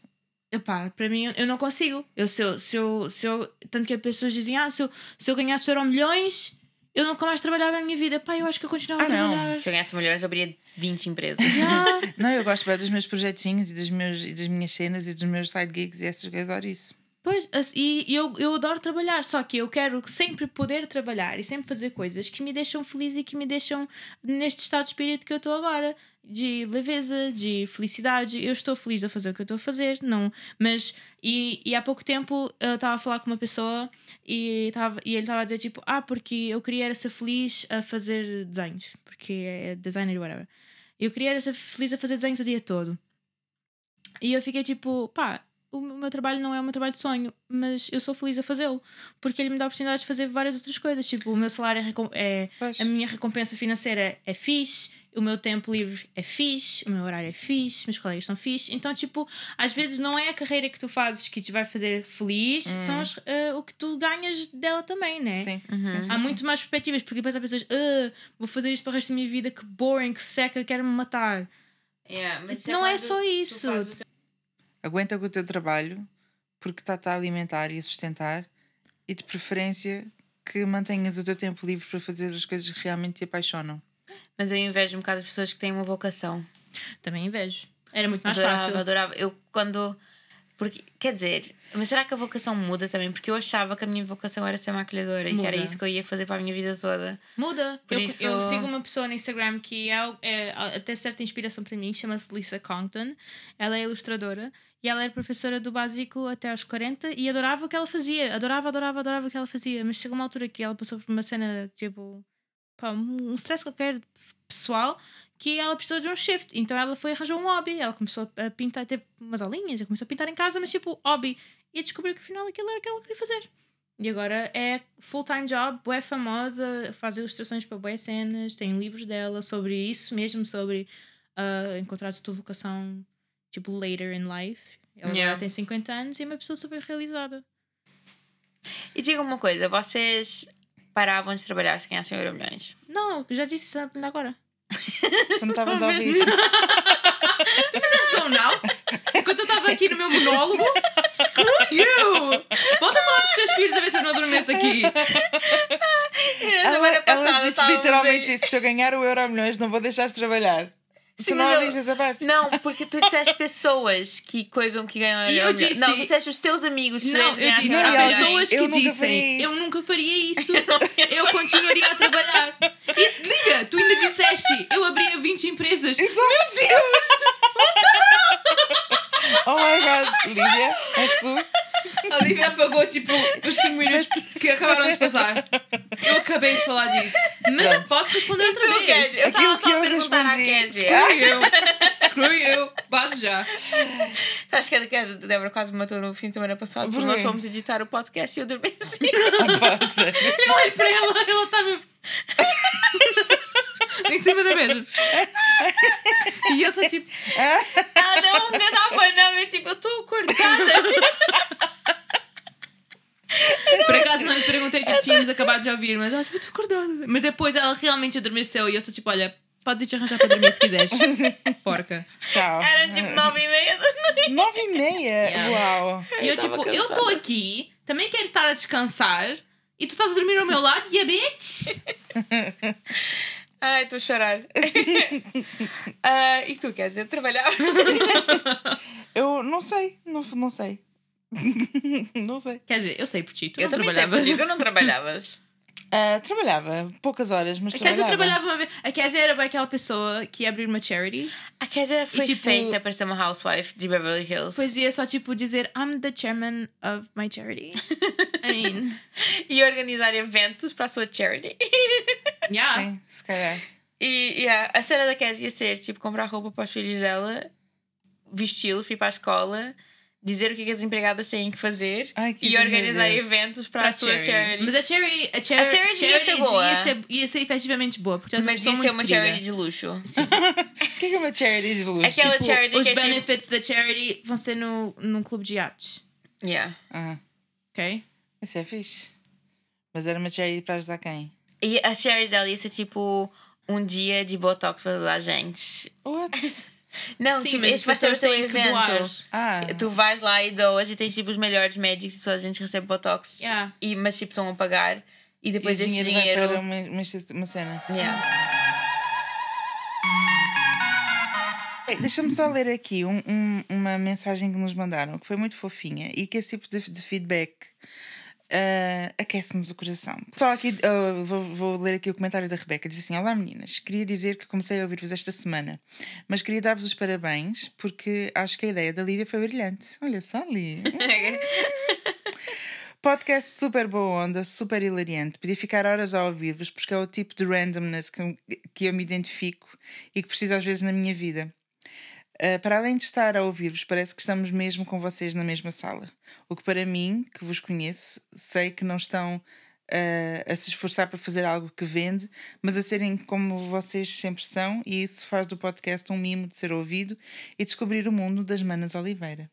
Epá, para mim eu não consigo. Eu, se, eu, se, eu, se eu. Tanto que as pessoas dizem, ah, se eu, se eu ganhasse euro milhões, eu nunca mais trabalhava na minha vida. Pá, eu acho que eu continuava Ah, a não. trabalhar. Se eu ganhasse milhões, eu abriria 20 empresas. Não, eu gosto bem dos meus projetinhos e, dos meus, e das minhas cenas e dos meus side gigs e essas coisas, adoro isso. Pois, e e eu, eu adoro trabalhar, só que eu quero sempre poder trabalhar e sempre fazer coisas que me deixam feliz e que me deixam neste estado de espírito que eu estou agora, de leveza, de felicidade. Eu estou feliz a fazer o que eu estou a fazer, não. Mas, e, e há pouco tempo eu estava a falar com uma pessoa e, tava, e ele estava a dizer tipo, ah, porque eu queria era ser feliz a fazer desenhos, porque é designer whatever. Eu queria era ser feliz a fazer desenhos o dia todo. E eu fiquei tipo, pá, o meu trabalho não é o meu trabalho de sonho, mas eu sou feliz a fazê-lo, porque ele me dá a oportunidade de fazer várias outras coisas. Tipo, o meu salário é, é a minha recompensa financeira é fixe, o meu tempo livre é fixe, o meu horário é fixe, meus colegas são fixe. Então, tipo, às vezes não é a carreira que tu fazes que te vai fazer feliz, são as- eh, o que tu ganhas dela também, né? Sim, Uhum. sim, sim, Há sim. muito mais perspectivas, porque depois há pessoas, ah, vou fazer isto para o resto da minha vida, que boring, que seca, quero-me matar. Yeah, mas não é só isso. Aguenta com o teu trabalho porque está-te a alimentar e a sustentar e de preferência que mantenhas o teu tempo livre para fazer as coisas que realmente te apaixonam. Mas eu invejo um bocado as pessoas que têm uma vocação. Também invejo. Era muito mais adorava, fácil. adorava. Eu quando. Porque, quer dizer, mas será que a vocação muda também? Porque eu achava que a minha vocação era ser maquilhadora e que era Muda. isso que eu ia fazer para a minha vida toda. Muda. Por eu, isso- eu sigo uma pessoa no Instagram que é, é até certa inspiração para mim, chama-se Lisa Compton. Ela é ilustradora e ela era professora do básico até aos 40 e adorava o que ela fazia. Adorava, adorava, adorava o que ela fazia. Mas chegou uma altura que ela passou por uma cena, tipo, pá, um stress qualquer pessoal que ela precisou de um shift. Então ela foi arranjou um hobby. Ela começou a pintar, teve umas aulinhas, ela começou a pintar em casa, mas tipo, hobby. E descobriu que afinal aquilo era o que ela queria fazer. E agora é full-time job, é famosa, faz ilustrações para boas cenas, tem livros dela sobre isso mesmo, sobre uh, encontrar a tua vocação, tipo, later in life. Ela Yeah. agora tem 50 anos e é uma pessoa super realizada. E diga uma coisa, vocês paravam de trabalhar se ganhassem euro milhões? Não, eu já disse isso ainda agora. Tu não estavas a ouvir. Tu fizeste zone out? Enquanto eu estava aqui no meu monólogo? Screw you! Volta a falar dos teus filhos a ver se eu não adormeço aqui. Ela, ela passada disse literalmente isso: se eu ganhar o euro milhões, não vou deixar de trabalhar. Sim, tu não eu- parte? Não, porque tu disseste pessoas que coisam que ganham E eu disse- Não, tu disseste os teus amigos. Não, eu disse, há pessoas que eu nunca dizem, eu nunca faria isso, eu continuaria a trabalhar. E liga, tu ainda disseste, eu abria 20 empresas. Meu Deus! oh my god, Lídia, és tu? A Lívia apagou tipo os 5 minutos que acabaram de passar. Eu acabei de falar disso. Mas eu posso responder outra Tu, vez. Kézia, eu Aquilo estava que só a eu perguntar à respondi. Kézia. Screw you. Screw you. Base já. Sabes que a Kézia, a Débora quase me matou no fim de semana passado porque nós fomos editar o podcast e eu adormeci. Opa, sério. Eu olho para ela, ela está mesmo. em cima da mesa. E eu só tipo. Ela não me dava não, eu tipo, eu estou acordada. Por acaso não lhe perguntei que tínhamos acabado de ouvir, mas ela tipo, estou acordada. Mas depois ela realmente adormeceu e eu só tipo, olha, podes ir te arranjar para dormir se quiseres. Porca. Tchau. Era tipo nove e meia da noite. Nove e meia? Yeah. Uau. E eu, Eu tipo, eu estou cansada. aqui, também quero estar a descansar e tu estás a dormir ao meu lado e a bitch. Ai, estou a chorar. Ah, e tu, quer dizer, trabalhar? Eu não sei, não, não sei. não sei. Quer dizer, eu sei por ti, tu Eu não também sei, trabalhavas. porque tu não trabalhavas. Ah, trabalhava poucas horas, mas A Kézia trabalhava. trabalhava uma vez. A Kézia era aquela pessoa que ia abrir uma charity. A Kézia foi tipo- feita para ser uma housewife de Beverly Hills. Depois ia só tipo dizer I'm the chairman of my charity. I mean, E organizar eventos para a sua charity. yeah. Sim, se calhar. E yeah, a cena da Kézia ia ser tipo comprar roupa para os filhos dela, vesti-los, ir para a escola, dizer o que, as empregadas têm que fazer Ai, que e organizar Deus. eventos para, a sua charity. Mas a charity, a chari- A charity ia ser boa. Ia ser, ia ser efetivamente boa. Porque uma Mas ia ser uma querida. charity de luxo. O que é que é uma charity de luxo? Aquela Tipo, charity os que é tipo- benefits da charity vão ser no, num clube de iates. Yeah. Ah, Ok? isso é fixe. Mas era uma charity para ajudar quem? E a charity dela ia ser tipo um dia de botox para toda a gente. What? Não, Sim, tipo, mas esse vai ser o teu têm que doar. evento. Ah, Tu vais lá e doas e tens tipo os melhores médicos e só a gente recebe botox. Yeah. E, mas tipo estão a pagar. E depois e esse dinheiro, vai dinheiro. para uma, uma, uma cena. Yeah. Ei, Deixa-me só ler aqui um- um- uma mensagem que nos mandaram, que foi muito fofinha e que esse tipo de, de feedback ah, aquece-nos o coração. Só aqui, ah, vou, vou ler aqui o comentário da Rebeca. Diz assim: Olá meninas, queria dizer que comecei a ouvir-vos esta semana, mas queria dar-vos os parabéns porque acho que a ideia da Lídia foi brilhante. Olha só, Lídia. Podcast super boa onda, super hilariante. Podia ficar horas a ouvir-vos porque é o tipo de randomness que, que eu me identifico e que preciso às vezes na minha vida. Uh, para além de estar a ouvir-vos, parece que estamos mesmo com vocês na mesma sala. O que para mim, que vos conheço, sei que não estão uh, a se esforçar para fazer algo que vende, mas a serem como vocês sempre são, e isso faz do podcast um mimo de ser ouvido e descobrir o mundo das Manas Oliveira.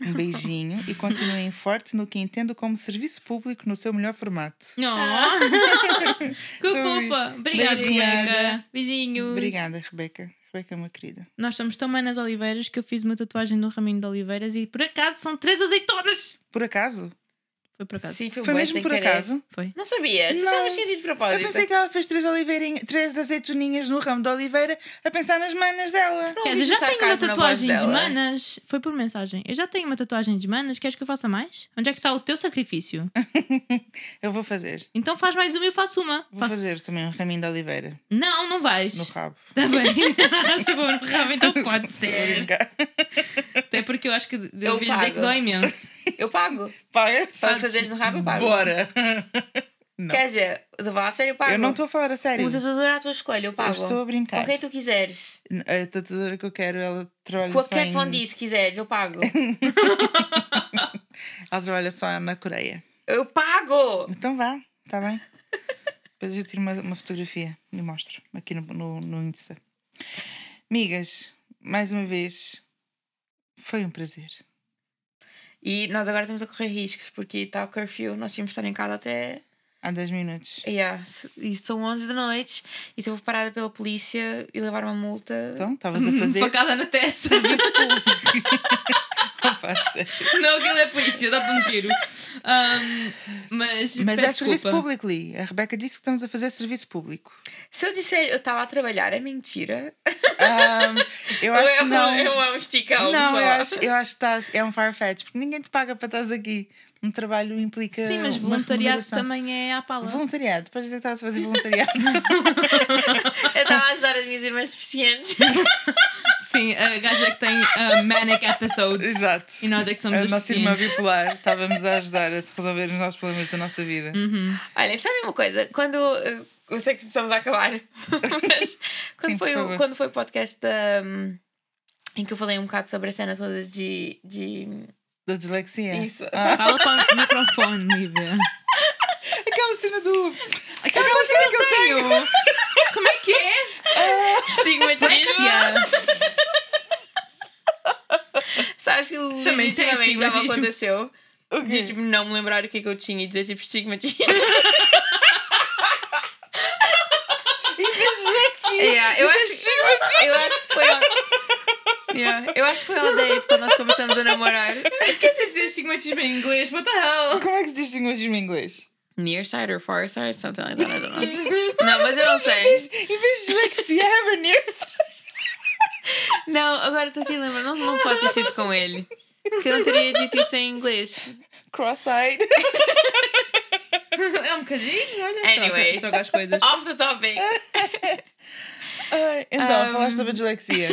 Um beijinho e continuem forte no que entendo como serviço público no seu melhor formato. Oh. que fofa. Obrigada. Rebeca. Beijinhos. Obrigada, Rebeca. Rebeca é uma querida. Nós somos tão manas oliveiras que eu fiz uma tatuagem no raminho de oliveiras e por acaso são três azeitonas. Por acaso? Foi por acaso. Sim, foi, Foi mesmo por querer. acaso? Foi. Não sabia. Tu Não. sabes que de Eu propósito. pensei que ela fez três, oliveirinha, três azeitoninhas no ramo de oliveira a pensar nas manas dela. Quer dizer, já tenho uma tatuagem de dela. manas. Foi por mensagem. Eu já tenho uma tatuagem de manas. Queres que eu faça mais? Onde é que está o teu sacrifício? Eu vou fazer. Então faz mais uma e eu faço uma. Vou Faço- fazer também um raminho de oliveira Não, não vais. no rabo. Tá bem. Se for no rabo, então pode ser. Até porque eu acho que Eu eu ouvi dizer que pago. dói imenso. Eu pago. Pagas? Fazeres no rabo, eu pago. Bora! Não. Quer dizer, eu estou a falar a sério, eu pago. Eu não estou a falar a sério. Um tatuador à tua escolha, eu pago. Eu estou a brincar. Com quem tu quiseres. A tatuadora que eu quero, ela trabalha a só em... Von D, se quiseres, eu pago. Ela trabalha só na Coreia. eu pago! Então vá, está bem? Depois eu tiro uma, uma fotografia e mostro aqui no, no, no Insta. Migas, mais uma vez, foi um prazer. E nós agora estamos a correr riscos, porque está o curfew, nós tínhamos de estar em casa até. Há 10 minutos. Yeah, e são 11 da noite, e se eu for parada pela polícia e levar uma multa. Então, estavas a fazer. Facada na testa. Não não, aquilo é polícia, dá-te um tiro. Um, mas Mas é serviço público, Lee. A Rebeca disse que estamos a fazer serviço público. Se eu disser eu estava a trabalhar, é mentira. Ahm, eu acho é que um- não. É um, é um esticão. Não, eu acho, eu acho que estás, é um farfetch, porque ninguém te paga para estás aqui. Um trabalho implica. Sim, mas voluntariado também é à pala. Voluntariado, depois dizer que estavas a fazer voluntariado. Eu estava a ajudar as minhas irmãs deficientes. Sim, a gaja que tem uh, manic episodes. Exato. E nós é que somos a os nossa irmã bipolar estávamos a ajudar a resolver os nossos problemas da nossa vida. Uhum. Olhem, sabe uma coisa? Quando. Eu sei que estamos a acabar, mas quando, Sim, foi, o, quando foi o podcast da, hum, em que eu falei um bocado sobre a cena toda de. de Da dislexia. Isso. Ah, Fala para o microfone, Lívia. aquela cena do. Aquela música que eu tenho. Como é que é? estigmatismo. Sabes que Também tem legitimamente já me estigmatismo. aconteceu O de quê? tipo, não me lembrar o que, é que eu tinha e dizer tipo estigmatismo. Yeah, eu, acho, eu acho que foi. Yeah, eu acho que foi ao Dave quando nós começamos a namorar. Esqueci de dizer estigmatismo em inglês. What the hell? Como é que se distingue em inglês? Near side or far side, something like that, I don't know. Não, mas eu não sei. Em vez de dislexia, have a near side. Não, agora estou aqui a lembrar, não, não pode ter sido com ele. Que eu não teria dito isso em inglês. Cross-eyed. É um bocadinho, olha. Anyways. Troca, troca as coisas. Off the topic. Ai, então, Um. falaste sobre a dislexia.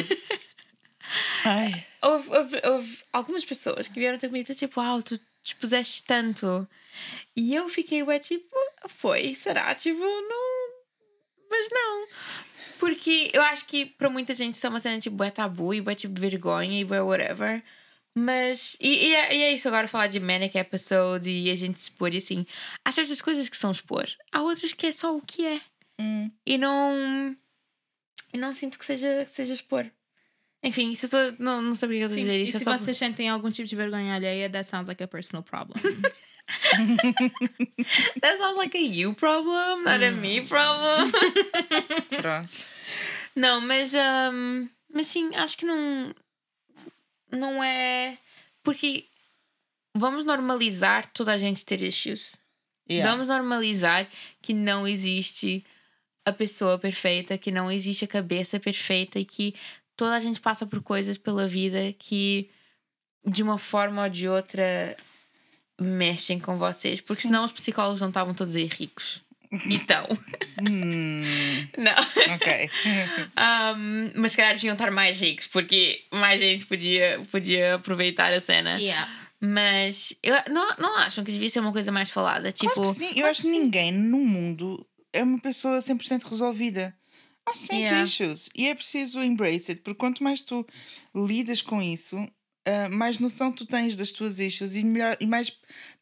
Ai. Houve, houve- houve algumas pessoas que vieram ter comigo e tipo, uau, tu dispuseste tanto. E eu fiquei, ué, tipo, foi, será? Tipo, não. Mas não. Porque eu acho que para muita gente isso é uma cena tipo, é tabu e é tipo vergonha e é whatever. Mas. E, e, é, e é isso agora falar de manic episode e a gente expor e assim. Há certas coisas que são expor. Há outras que é só o que é. Hum. E não. E não sinto que seja, que seja expor. Enfim, isso eu tô, não, não sabia o que eu Sim, dizer. e Isso é se só... vocês sentem algum tipo de vergonha alheia, that sounds like a personal problem. That sounds like a you problem, not a me problem. Pronto. não, mas, um, mas sim, acho que não. Não é. Porque vamos normalizar toda a gente ter issues. Yeah. Vamos normalizar que não existe a pessoa perfeita, que não existe a cabeça perfeita e que toda a gente passa por coisas pela vida que de uma forma ou de outra mexem com vocês, porque senão os psicólogos não estavam todos aí ricos. Então, Hum, não. ok. Um, mas se calhar deviam estar mais ricos, porque mais gente podia, podia aproveitar a cena. yeah. Mas eu, não, não acham que devia ser uma coisa mais falada? Tipo, Claro que sim, eu acho que ninguém no mundo é uma pessoa 100% resolvida. Há sempre Yeah. issues e é preciso embrace it, porque quanto mais tu lidas com isso, ah, mais noção tu tens das tuas issues e, melhor, e mais,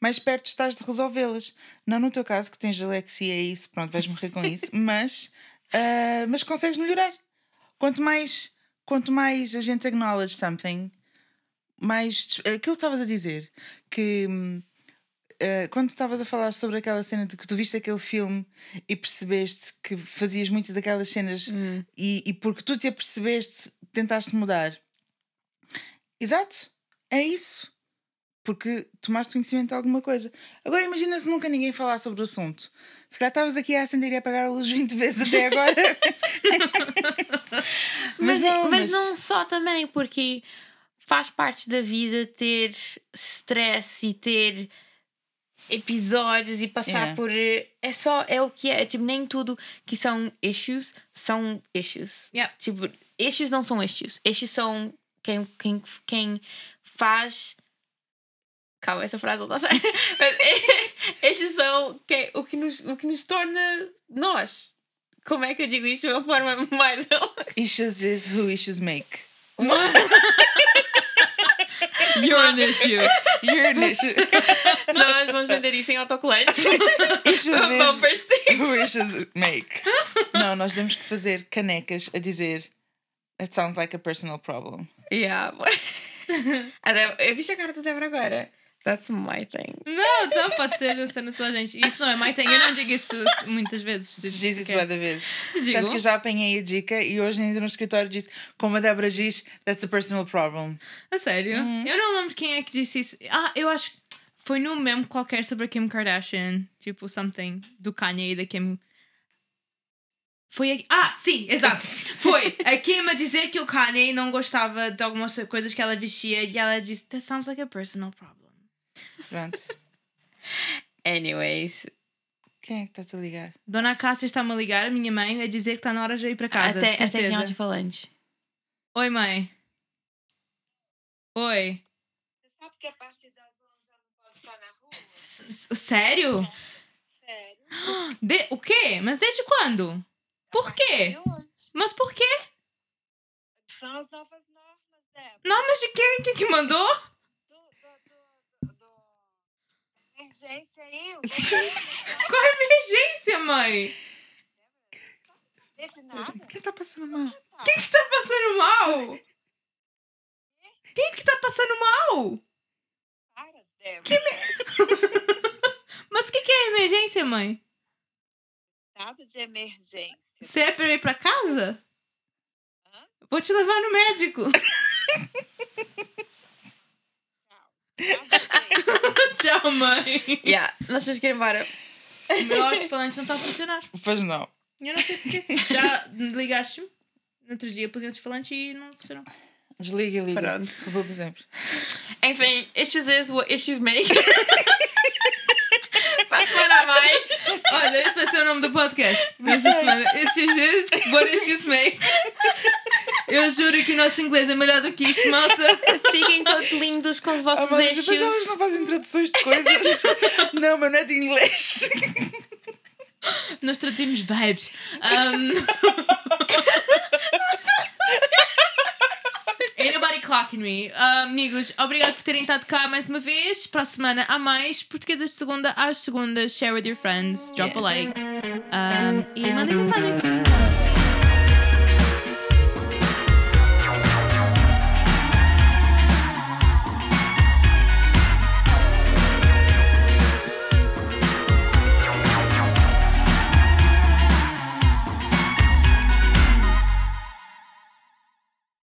mais perto estás de resolvê-las. Não no teu caso, que tens alexia e isso, pronto, vais morrer com isso, mas, ah, mas consegues melhorar. Quanto mais, quanto mais a gente acknowledge something, mais. Aquilo que estavas a dizer, que. Uh, quando estavas a falar sobre aquela cena de que tu viste aquele filme e percebeste que fazias muito daquelas cenas Hum. e, e porque tu te apercebeste, tentaste mudar. Exato, é isso. Porque tomaste conhecimento de alguma coisa. Agora imagina se nunca ninguém falar sobre o assunto. Se calhar estavas aqui a acender e a apagar a luz 20 vezes até agora. Mas, mas, mas- não só também, porque faz parte da vida ter stress e ter episódios e passar Yeah. por. É só, é o que é. Tipo, nem tudo que são issues são issues. Yeah. Tipo, issues não são issues. Issues são quem, quem, quem faz. Calma, essa frase não está certa. Mas Estes são que- o, que nos, o que nos torna nós. Como é que eu digo isto de uma forma mais. Issues is who issues make. You're an issue. You're an issue. nós vamos vender isso em autocolantes. Issues Bumper sticks. who issues make. Não, nós temos que fazer canecas a dizer That sounds like a personal problem. Yeah. A Débora- Eu vi a cara da Débora agora. That's my thing. Não, então pode ser a cena de toda a gente. Isso não é my thing. Eu não digo isso muitas vezes. Diz isso várias vezes. Digo. Tanto que eu já apanhei a dica e hoje ainda no escritório disse, como a Débora diz, that's a personal problem. A sério? Uhum. Eu não lembro quem é que disse isso. Ah, eu acho que foi num meme qualquer sobre a Kim Kardashian. Tipo, something do Kanye e da Kim. Foi a... Ah, sim, exato. Foi a Kim a dizer que o Kanye não gostava de algumas coisas que ela vestia e ela disse: That sounds like a personal problem. Pronto. Anyways. Quem é que está a ligar? Dona Cássia está-me a ligar, a minha mãe, a dizer que está na hora de eu ir para casa. até de até certeza. em altifalante. Oi, mãe. Oi. Você sabe que a partir das 11 já não pode estar na rua? Sério? Sério? De... O quê? Mas desde quando? Por quê? Mas por quê? São as novas normas, Débora. Nomes de quem? Quem que mandou? Do, do, do, do... Emergência aí. Qual emergência, mãe? Quem está passando mal? Tá. Quem que tá passando mal? Quem que tá passando mal? Para, Débora. Mas o que, que é emergência, mãe? Estado de emergência. Você é pra eu ir pra casa? Hã? Vou te levar no médico. Tchau. Tchau, mãe. Yeah, nós temos que ir embora. O meu alto-falante não está a funcionar. Pois não. Eu não sei porquê. Já ligaste-me no outro dia, pus alto-falante e não funcionou. Desliga e liga. Pronto. Resulta sempre. Enfim, issues is what issues make. Para a semana a mais. Olha, esse vai ser o nome do podcast. Esta semana. Issues is what issues make. Eu juro que o nosso inglês é melhor do que isto, malta. Fiquem todos lindos com os Ah, vossos mas depois elas não fazem traduções de coisas. não, mas não é de inglês. Nós traduzimos vibes. Um... Clocking me. Ah, amigos, obrigado por terem estado cá mais uma vez. Para a semana há mais. Português de segunda às segundas. Share with your friends. Drop a Yes. like. Um, e mandem mensagens.